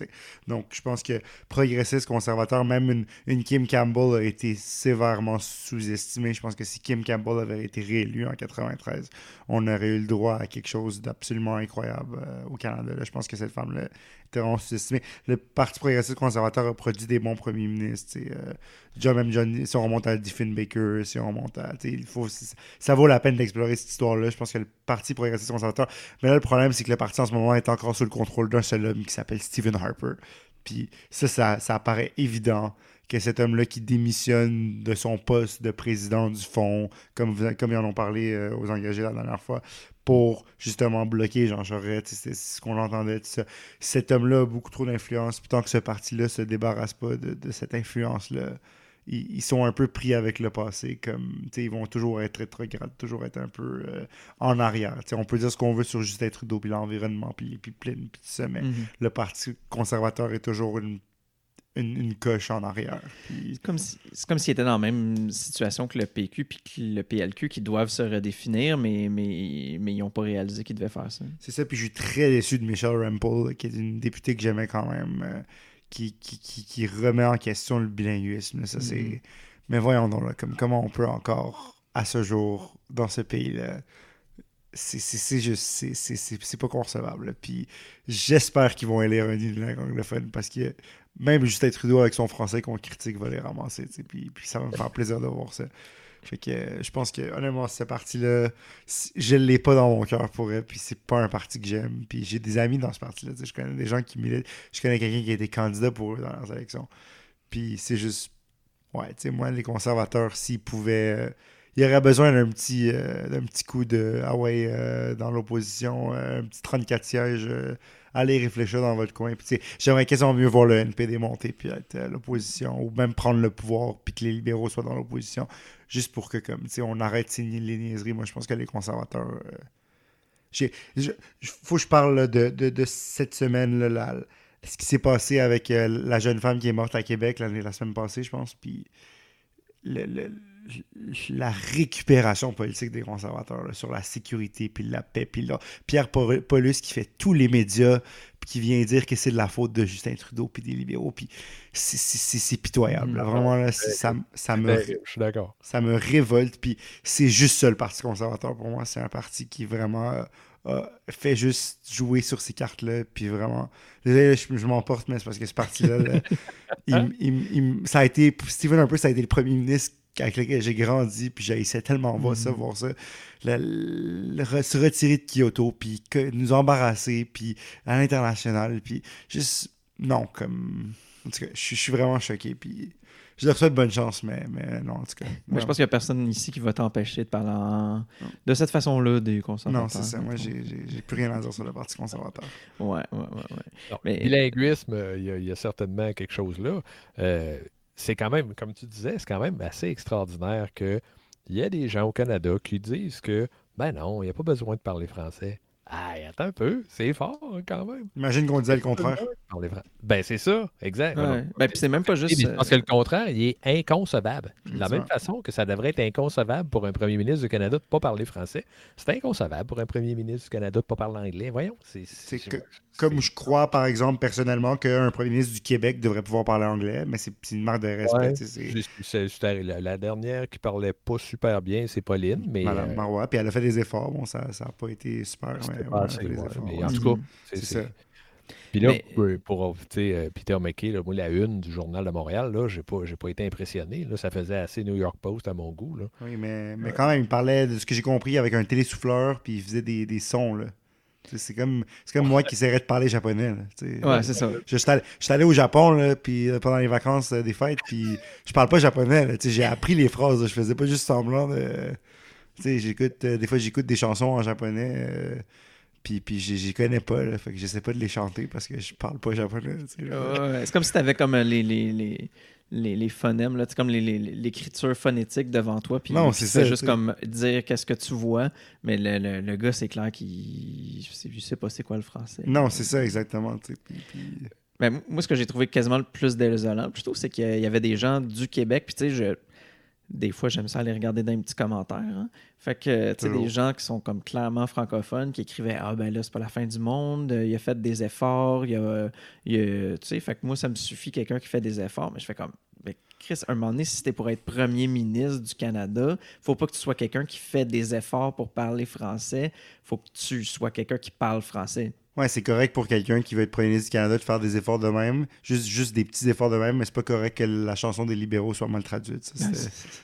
[SPEAKER 4] Donc, je pense que progressiste, conservateur, même une, une Kim Campbell a été sévèrement sous-estimée. Je pense que si Kim Campbell avait été réélue en 93, on aurait eu le droit à quelque chose d'absolument incroyable euh, au Canada. Je pense que cette femme-là vraiment sous-estimée. Le Parti progressiste conservateur a produit des bons premiers ministres. euh, John, même John, si on remonte à Diffin Baker, si on remonte à. Il faut, ça vaut la peine d'explorer cette histoire-là. Je pense que le Parti progressiste conservateur. Mais là, le problème, c'est que le parti en ce moment est encore sous le contrôle d'un seul homme qui s'appelle Stephen Harper. Puis ça, ça, ça apparaît évident que cet homme-là qui démissionne de son poste de président du fonds, comme, comme ils en ont parlé euh, aux engagés la dernière fois, pour justement bloquer Jean Charest, c'est ce qu'on entendait. Cet homme-là a beaucoup trop d'influence, puis tant que ce parti-là se débarrasse pas de, de cette influence-là, ils, ils sont un peu pris avec le passé, comme ils vont toujours être rétrogrades, toujours être un peu euh, en arrière. On peut dire ce qu'on veut sur Justin Trudeau, puis l'environnement, puis les pipelines, puis tout ça, mais
[SPEAKER 2] Mhm.
[SPEAKER 4] le Parti conservateur est toujours une, une, une coche en arrière. Puis,
[SPEAKER 2] C'est comme si- c'est comme s'ils étaient dans la même situation que le PQ puis que le PLQ qui doivent se redéfinir, mais, mais, mais ils n'ont pas réalisé qu'ils devaient faire ça.
[SPEAKER 4] c'est ça, puis je suis très déçu de Michelle Rempel, qui est une députée que j'aimais quand même, euh, qui, qui, qui, qui remet en question le bilinguisme. Ça, c'est...
[SPEAKER 2] Mhm.
[SPEAKER 4] Mais voyons donc, là, comme, comment on peut encore, à ce jour, dans ce pays-là, c'est, juste, c'est, pas concevable. là. Puis j'espère qu'ils vont élire un unilingue anglophone parce que même Justin Trudeau avec son français qu'on critique va les ramasser. Puis, puis ça va me faire plaisir de voir ça. Fait que euh, je pense que honnêtement, ce parti-là, si- je l'ai pas dans mon cœur pour elle, puis c'est pas un parti que j'aime. Puis j'ai des amis dans ce parti-là. Je connais des gens qui militent. Je connais quelqu'un qui a été candidat pour eux dans leurs élections. Puis c'est juste. Ouais, tu sais, moi, les conservateurs, s'ils pouvaient. euh, il y aurait besoin d'un petit, euh, d'un petit coup de. Ah ouais, dans l'opposition, un petit 34 sièges. Allez réfléchir dans votre coin. J'aimerais quasiment mieux voir le NPD monter puis être à l'opposition, ou même prendre le pouvoir puis que les libéraux soient dans l'opposition, juste pour que, comme, on arrête ces les niaiseries. Moi, je pense que les conservateurs. euh, j'ai, faut que je parle de, de, de cette semaine, là, la- ce qui s'est passé avec euh, la jeune femme qui est morte à Québec l'année, la semaine passée, je pense. Puis le- le- la récupération politique des conservateurs là, sur la sécurité, puis la paix, puis là, Pierre Paul- Paulus qui fait tous les médias, puis qui vient dire que c'est de la faute de Justin Trudeau, puis des libéraux, puis c'est- pitoyable. là.
[SPEAKER 2] Mhm.
[SPEAKER 4] Vraiment, là, ça, ça me
[SPEAKER 3] Je suis d'accord.
[SPEAKER 4] ça me révolte. Puis c'est juste ça le Parti conservateur pour moi. C'est un parti qui vraiment a, a fait juste jouer sur ces cartes-là. Puis vraiment, désolé, je, je m'emporte, mais c'est parce que ce parti-là, là, il- il- il- ça a été, Steven Harper, ça a été le premier ministre avec lequel j'ai grandi, puis j'haïssais tellement voir ça,
[SPEAKER 2] Mhm.
[SPEAKER 4] voir ça. Le, le re- se retirer de Kyoto, puis que- nous embarrasser, puis à l'international, puis juste, non, comme, en tout cas, je suis- je suis vraiment choqué, puis je leur souhaite bonne chance, mais, mais non, en tout cas.
[SPEAKER 2] Moi, je pense qu'il n'y a personne ici qui va t'empêcher de parler en- de cette façon-là des conservateurs.
[SPEAKER 4] Non, c'est ça. Moi, j'ai plus rien à dire sur le Parti conservateur.
[SPEAKER 2] Ouais, ouais, ouais. ouais.
[SPEAKER 3] Non,
[SPEAKER 2] Mais-
[SPEAKER 3] Bilinguisme, euh, il y, a- il y a certainement quelque chose là. Euh, c'est quand même, comme tu disais, c'est quand même assez extraordinaire qu'il y a des gens au Canada qui disent que, ben non, il n'y a pas besoin de parler français. Ah, attends un peu, c'est fort hein, quand même.
[SPEAKER 4] Imagine qu'on disait le contraire.
[SPEAKER 3] Ben c'est ça, exact.
[SPEAKER 2] Ouais. Ben, puis c'est même pas juste.
[SPEAKER 3] Parce que le contraire, il est inconcevable. De la même
[SPEAKER 4] vrai.
[SPEAKER 3] façon que ça devrait être inconcevable pour un premier ministre du Canada de ne pas parler français, c'est inconcevable pour un premier ministre du Canada de ne pas parler anglais. Voyons, c'est...
[SPEAKER 4] Comme je crois, par exemple, personnellement, qu'un premier ministre du Québec devrait pouvoir parler anglais, mais c'est une marque de respect.
[SPEAKER 3] Ouais. la, la dernière qui parlait pas super bien, c'est Pauline, mais
[SPEAKER 4] Madame
[SPEAKER 3] euh,
[SPEAKER 4] Marois, puis elle a fait des efforts. Bon, ça n'a pas été super.
[SPEAKER 3] Pas assez,
[SPEAKER 4] efforts,
[SPEAKER 3] mais en tout cas, c'est. Puis là,
[SPEAKER 2] Mais-
[SPEAKER 3] pour, pour, euh, Peter McKay, là, moi, la une du Journal de Montréal, là, j'ai pas, j'ai pas été impressionné. Là, ça faisait assez New York Post à mon goût. Là.
[SPEAKER 4] Oui, mais, mais quand même, il parlait de ce que j'ai compris avec un télésouffleur, puis il faisait des, des sons. là. C'est comme, c'est comme moi qui essaierais de parler japonais. là.
[SPEAKER 2] Ouais, c'est ça.
[SPEAKER 4] Je suis allé, je suis allé au Japon là, puis, euh, pendant les vacances euh, des fêtes, puis je parle pas japonais. là, tu sais, j'ai appris les phrases. là, je faisais pas juste semblant de. tu sais, j'écoute, euh, des fois, j'écoute des chansons en japonais, euh, puis, puis j'y connais pas. Là, fait que j'essaie pas de les chanter parce que je parle pas japonais.
[SPEAKER 2] Ouais, c'est comme si tu avais comme euh, les, les, les, les, les phonèmes, là, tu sais, comme les- les- l'écriture phonétique devant toi. Puis
[SPEAKER 4] Non, c'est ça,
[SPEAKER 2] juste comme dire qu'est-ce que tu vois. Mais le, le, le gars, c'est clair qu'il. Je sais, pas c'est quoi le français.
[SPEAKER 4] Non, c'est ça, exactement. puis- puis-
[SPEAKER 2] m- moi, ce que j'ai trouvé quasiment le plus désolant, trouve, c'est qu'il y avait des gens du Québec. Puis, tu sais, je... des fois, j'aime ça aller regarder dans les petits commentaires. hein. Fait que, tu sais, des gens qui sont comme clairement francophones, qui écrivaient Ah, ben là, c'est pas la fin du monde, il a fait des efforts, il a. a- Tu sais, fait que moi, ça me suffit quelqu'un qui fait des efforts. Mais je fais comme. Ben, Chris, un moment donné, si c'était pour être premier ministre du Canada, faut pas que tu sois quelqu'un qui fait des efforts pour parler français. faut que tu sois quelqu'un qui parle français.
[SPEAKER 4] Ouais, c'est correct pour quelqu'un qui veut être premier ministre du Canada de faire des efforts de même. Juste, juste des petits efforts de même, mais c'est pas correct que la chanson des libéraux soit mal traduite. Ça,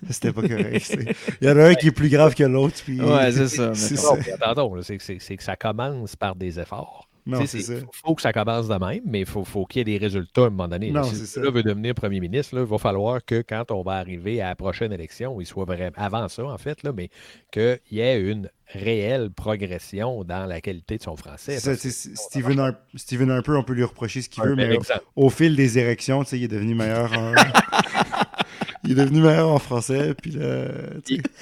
[SPEAKER 4] c'était- pas correct. Il y en a un qui est plus grave que l'autre. Puis...
[SPEAKER 2] Ouais, c'est ça,
[SPEAKER 4] c'est
[SPEAKER 3] que ça commence par des efforts.
[SPEAKER 4] Non, c'est ça.
[SPEAKER 3] Il faut que ça commence de même, mais il faut, faut qu'il y ait des résultats à un moment donné. là.
[SPEAKER 4] Non,
[SPEAKER 3] si gars veut devenir premier ministre, là, il va falloir que quand on va arriver à la prochaine élection, il soit vraiment avant ça, en fait, là, mais qu'il y ait une réelle progression dans la qualité de son français.
[SPEAKER 4] Ça, Steven, Har- Steven Harper, on peut lui reprocher ce qu'il
[SPEAKER 3] Un
[SPEAKER 4] veut,
[SPEAKER 3] bel
[SPEAKER 4] mais au, fil des érections, il est devenu meilleur en... il est devenu meilleur en français. Puis là,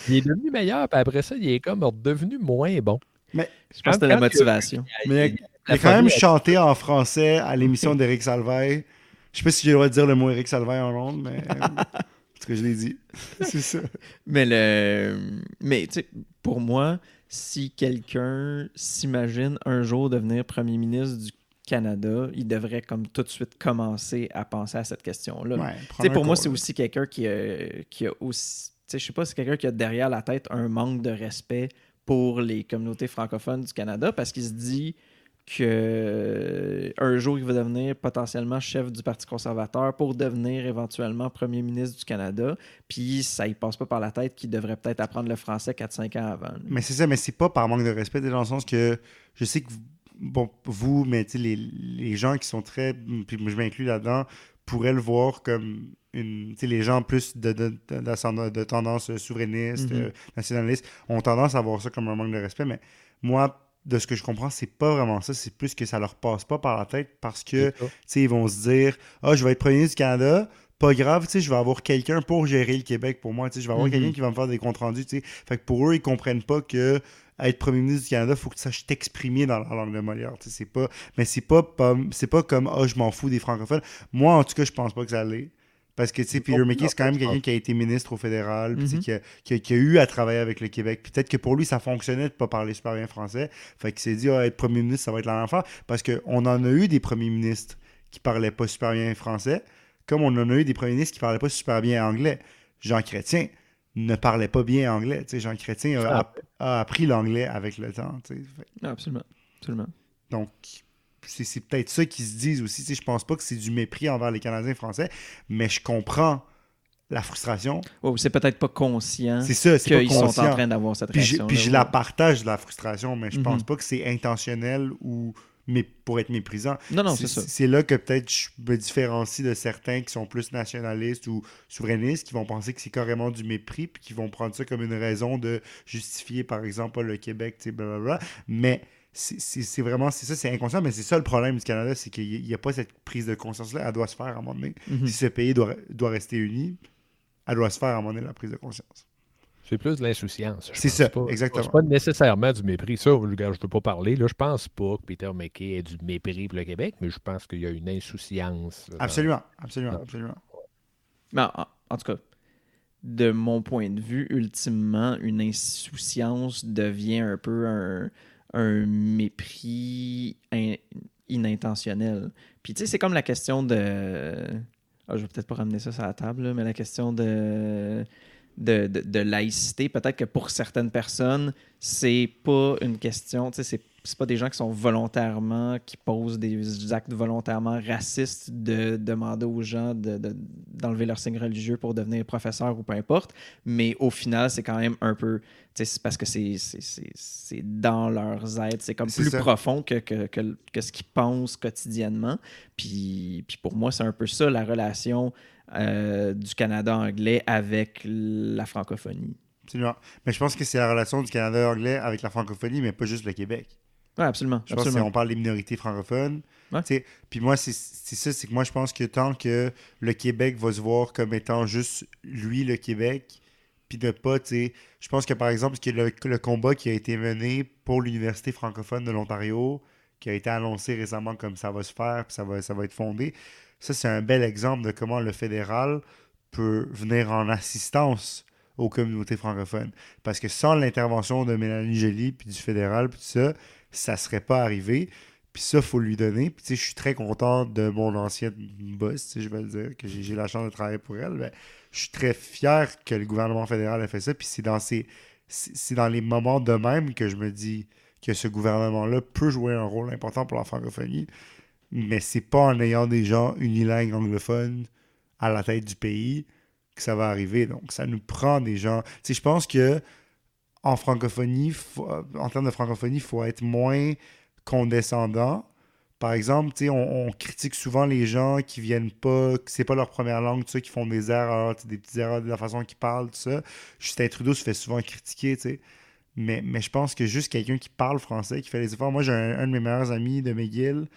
[SPEAKER 3] Il est devenu meilleur, puis après ça, il est comme devenu moins bon.
[SPEAKER 2] Je pense que c'était la
[SPEAKER 3] que-
[SPEAKER 2] motivation.
[SPEAKER 4] Mais il a quand même chanté en français à l'émission d'Éric Salvaille. Je sais pas si j'ai le droit de dire le mot Éric Salvaille en ronde, mais en tout cas, je l'ai dit. C'est ça.
[SPEAKER 2] Mais le mais tu sais pour moi si quelqu'un s'imagine un jour devenir premier ministre du Canada, il devrait comme tout de suite commencer à penser à cette question-là.
[SPEAKER 4] Ouais,
[SPEAKER 2] pour moi, c'est aussi quelqu'un qui a, qui a aussi. Je sais pas, c'est quelqu'un qui a derrière la tête un manque de respect pour les communautés francophones du Canada parce qu'il se dit que un jour il va devenir potentiellement chef du Parti conservateur pour devenir éventuellement premier ministre du Canada. Puis ça y passe pas par la tête qu'il devrait peut-être apprendre le français 4-5 ans avant.
[SPEAKER 4] Mais c'est ça, mais c'est pas par manque de respect, dans le sens que je sais que, vous- bon, vous, mais les, les gens qui sont très, puis moi, je m'inclus là-dedans, pourraient le voir comme une, les gens plus de, de, de, d'ascendant- de tendance souverainiste,
[SPEAKER 2] Mhm.
[SPEAKER 4] euh, nationaliste, ont tendance à voir ça comme un manque de respect, mais moi, de ce que je comprends, c'est pas vraiment ça, c'est plus que ça leur passe pas par la tête parce que ils vont se dire Ah, je vais être premier ministre du Canada, pas grave, tu sais, je vais avoir quelqu'un pour gérer le Québec pour moi, tu sais, je vais avoir
[SPEAKER 2] Mhm.
[SPEAKER 4] quelqu'un qui va me faire des comptes rendus, tu sais. Fait que pour eux, ils comprennent pas que être premier ministre du Canada, faut que tu saches t'exprimer dans la langue de Molière, tu sais, c'est pas mais c'est pas pas- c'est pas comme ah, je m'en fous des francophones. Moi en tout cas, je pense pas que ça l'est. Parce que, tu sais, Peter McKay, c'est quand même quelqu'un qui a été ministre au fédéral, puis tu sais,
[SPEAKER 2] Mhm.
[SPEAKER 4] qui, a, qui a- qui a eu à travailler avec le Québec. Peut-être que pour lui, ça fonctionnait de pas parler super bien français. Fait qu'il s'est dit, ah, être premier ministre, ça va être affaire. Parce qu'on en a eu des premiers ministres qui parlaient pas super bien français, comme on en a eu des premiers ministres qui parlaient pas super bien anglais. Jean Chrétien ne parlait pas bien anglais. Tu sais, Jean Chrétien a,
[SPEAKER 3] Ah.
[SPEAKER 4] a appris l'anglais avec le temps. tu sais. Fait-
[SPEAKER 2] absolument. Absolument.
[SPEAKER 4] Donc, c'est c'est peut-être ça qu'ils se disent aussi. Je pense pas que c'est du mépris envers les Canadiens français, mais je comprends la frustration.
[SPEAKER 2] Ouais, c'est peut-être pas conscient
[SPEAKER 4] C'est ça, c'est pas
[SPEAKER 2] qu'ils sont en train d'avoir cette
[SPEAKER 4] Puis je, puis je la partage, la frustration, mais je
[SPEAKER 2] Mhm.
[SPEAKER 4] pense pas que c'est intentionnel ou mais pour être méprisant.
[SPEAKER 2] Non, non, c'est ça.
[SPEAKER 4] C'est là que peut-être je me différencie de certains qui sont plus nationalistes ou souverainistes, qui vont penser que c'est carrément du mépris, puis qui vont prendre ça comme une raison de justifier, par exemple, le Québec, tu sais, blablabla. Mais c'est- vraiment, c'est ça, c'est inconscient, mais c'est ça le problème du Canada, c'est qu'il n'y a pas cette prise de conscience-là. Elle doit se faire à un moment donné.
[SPEAKER 2] Mhm.
[SPEAKER 4] Si ce pays doit, doit rester uni, elle doit se faire à un moment donné, la prise de conscience.
[SPEAKER 3] C'est plus de l'insouciance.
[SPEAKER 4] C'est ça,
[SPEAKER 3] pas-
[SPEAKER 4] exactement.
[SPEAKER 3] C'est pas nécessairement du mépris. Ça, je ne peux pas parler. Là, je pense pas que Peter McKay ait du mépris pour le Québec, mais je pense qu'il y a une insouciance. là, dans-
[SPEAKER 4] Absolument, absolument,
[SPEAKER 3] Non.
[SPEAKER 4] absolument.
[SPEAKER 2] Mais en, en tout cas, de mon point de vue, ultimement, une insouciance devient un peu un, un mépris in- inintentionnel. Puis tu sais, c'est comme la question de... Ah, je vais peut-être pas ramener ça sur la table, mais la question de... De, de- de laïcité, peut-être que pour certaines personnes, c'est pas une question, tu sais, c'est c'est pas des gens qui sont volontairement, qui posent des actes volontairement racistes de demander aux gens de- de- d'enlever leur signe religieux pour devenir professeur ou peu importe. Mais au final, c'est quand même un peu. C'est parce que c'est- c'est c'est- c'est dans leurs êtres. C'est comme plus
[SPEAKER 4] ça.
[SPEAKER 2] profond que, que, que, que ce qu'ils pensent quotidiennement. Puis, puis pour moi, c'est un peu ça la relation euh, du Canada anglais avec la francophonie.
[SPEAKER 4] Absolument. Mais je pense que c'est la relation du Canada anglais avec la francophonie, mais pas juste le Québec.
[SPEAKER 2] Oui, absolument.
[SPEAKER 4] Je pense
[SPEAKER 2] absolument.
[SPEAKER 4] qu'on parle des minorités francophones. Puis moi, c'est ça, c'est que moi, je pense que tant que le Québec va se voir comme étant juste lui, le Québec, puis de pas, tu sais, je pense que par exemple, que le, le combat qui a été mené pour l'Université francophone de l'Ontario, qui a été annoncé récemment comme ça va se faire, puis ça va, ça va être fondé, ça, c'est un bel exemple de comment le fédéral peut venir en assistance aux communautés francophones. Parce que sans l'intervention de Mélanie Joly, puis du fédéral, puis tout ça, ça serait pas arrivé. Puis ça, faut lui donner. Puis je suis très content de mon ancienne boss, sais, je vais le dire, que j'ai la chance de travailler pour elle. Mais je suis très fier que le gouvernement fédéral ait fait ça. Puis c'est dans ces c'est c'est dans les moments de même que je me dis que ce gouvernement-là peut jouer un rôle important pour la francophonie. Mais c'est pas en ayant des gens unilingues anglophones à la tête du pays ça va arriver. Donc, ça nous prend des gens. Tu sais, je pense que en francophonie, faut- en termes de francophonie, il faut être moins condescendant. Par exemple, tu sais, on, on critique souvent les gens qui viennent pas, que c'est pas leur première langue, tout ça, qui font des erreurs, tu sais, des petites erreurs de la façon qu'ils parlent, tout ça. Justin Trudeau se fait souvent critiquer, tu sais. Mais, mais je pense que juste quelqu'un qui parle français, qui fait les efforts. Moi, j'ai un, un de mes meilleurs amis de McGill,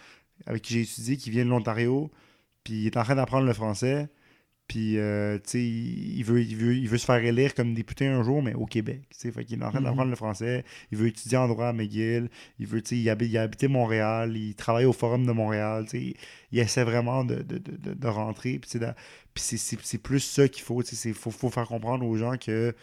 [SPEAKER 4] avec qui j'ai étudié, qui vient de l'Ontario, puis il est en train d'apprendre le français. Puis, euh, tu sais, il veut, il, veut, il veut se faire élire comme député un jour, mais au Québec. tu sais. Fait qu'il est en train
[SPEAKER 2] Mhm.
[SPEAKER 4] d'apprendre le français. Il veut étudier en droit à McGill. Il veut, tu sais, il, habite, il a habité Montréal. Il travaille au Forum de Montréal. tu sais. Il, essaie vraiment de, de, de, de- rentrer. Puis, tu sais, puis c'est- plus ça qu'il faut. Il faut, faut faire comprendre aux gens que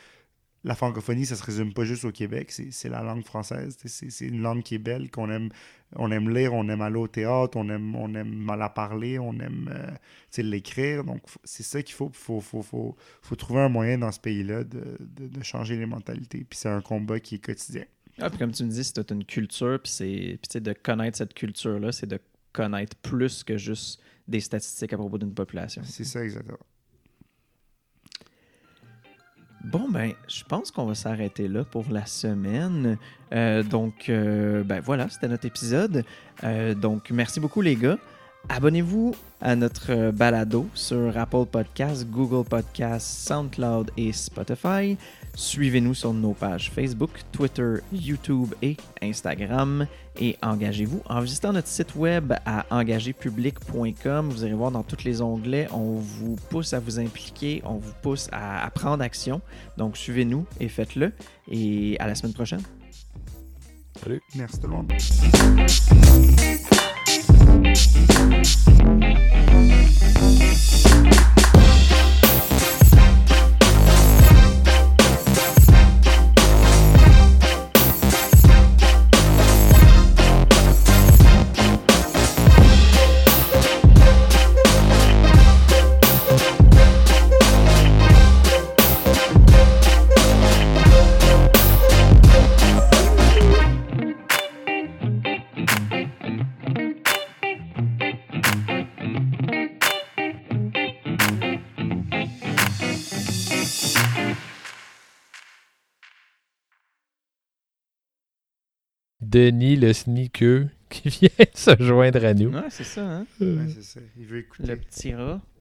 [SPEAKER 4] la francophonie, ça se résume pas juste au Québec, c'est la langue française. tu sais, c'est une langue qui est belle, qu'on aime, on aime lire, on aime aller au théâtre, on aime, on aime la parler, on aime euh, l'écrire. Donc, c'est ça qu'il faut. Il faut, faut, faut, faut trouver un moyen dans ce pays-là de, de- de changer les mentalités. Puis c'est un combat qui est quotidien.
[SPEAKER 2] Ah, puis comme tu me dis, c'est toute une culture, puis c'est de connaître cette culture-là, c'est de connaître plus que juste des statistiques à propos d'une population.
[SPEAKER 4] C'est ça exactement.
[SPEAKER 2] Bon, ben, je pense qu'on va s'arrêter là pour la semaine. Euh, donc, euh, ben voilà, c'était notre épisode. Euh, donc, merci beaucoup, les gars. Abonnez-vous à notre balado sur Apple Podcasts, Google Podcasts, SoundCloud et Spotify. Suivez-nous sur nos pages Facebook, Twitter, YouTube et Instagram. Et engagez-vous en visitant notre site web à engagépublic.com. Vous irez voir dans tous les onglets. On vous pousse à vous impliquer, on vous pousse à, à prendre action. Donc suivez-nous et faites-le. Et à la semaine prochaine.
[SPEAKER 4] Merci tout le monde.
[SPEAKER 3] Denis le sneaker qui vient se joindre à nous.
[SPEAKER 2] Ouais, c'est ça, hein?
[SPEAKER 4] Ouais, c'est ça. Il veut écouter.
[SPEAKER 2] Le petit rat.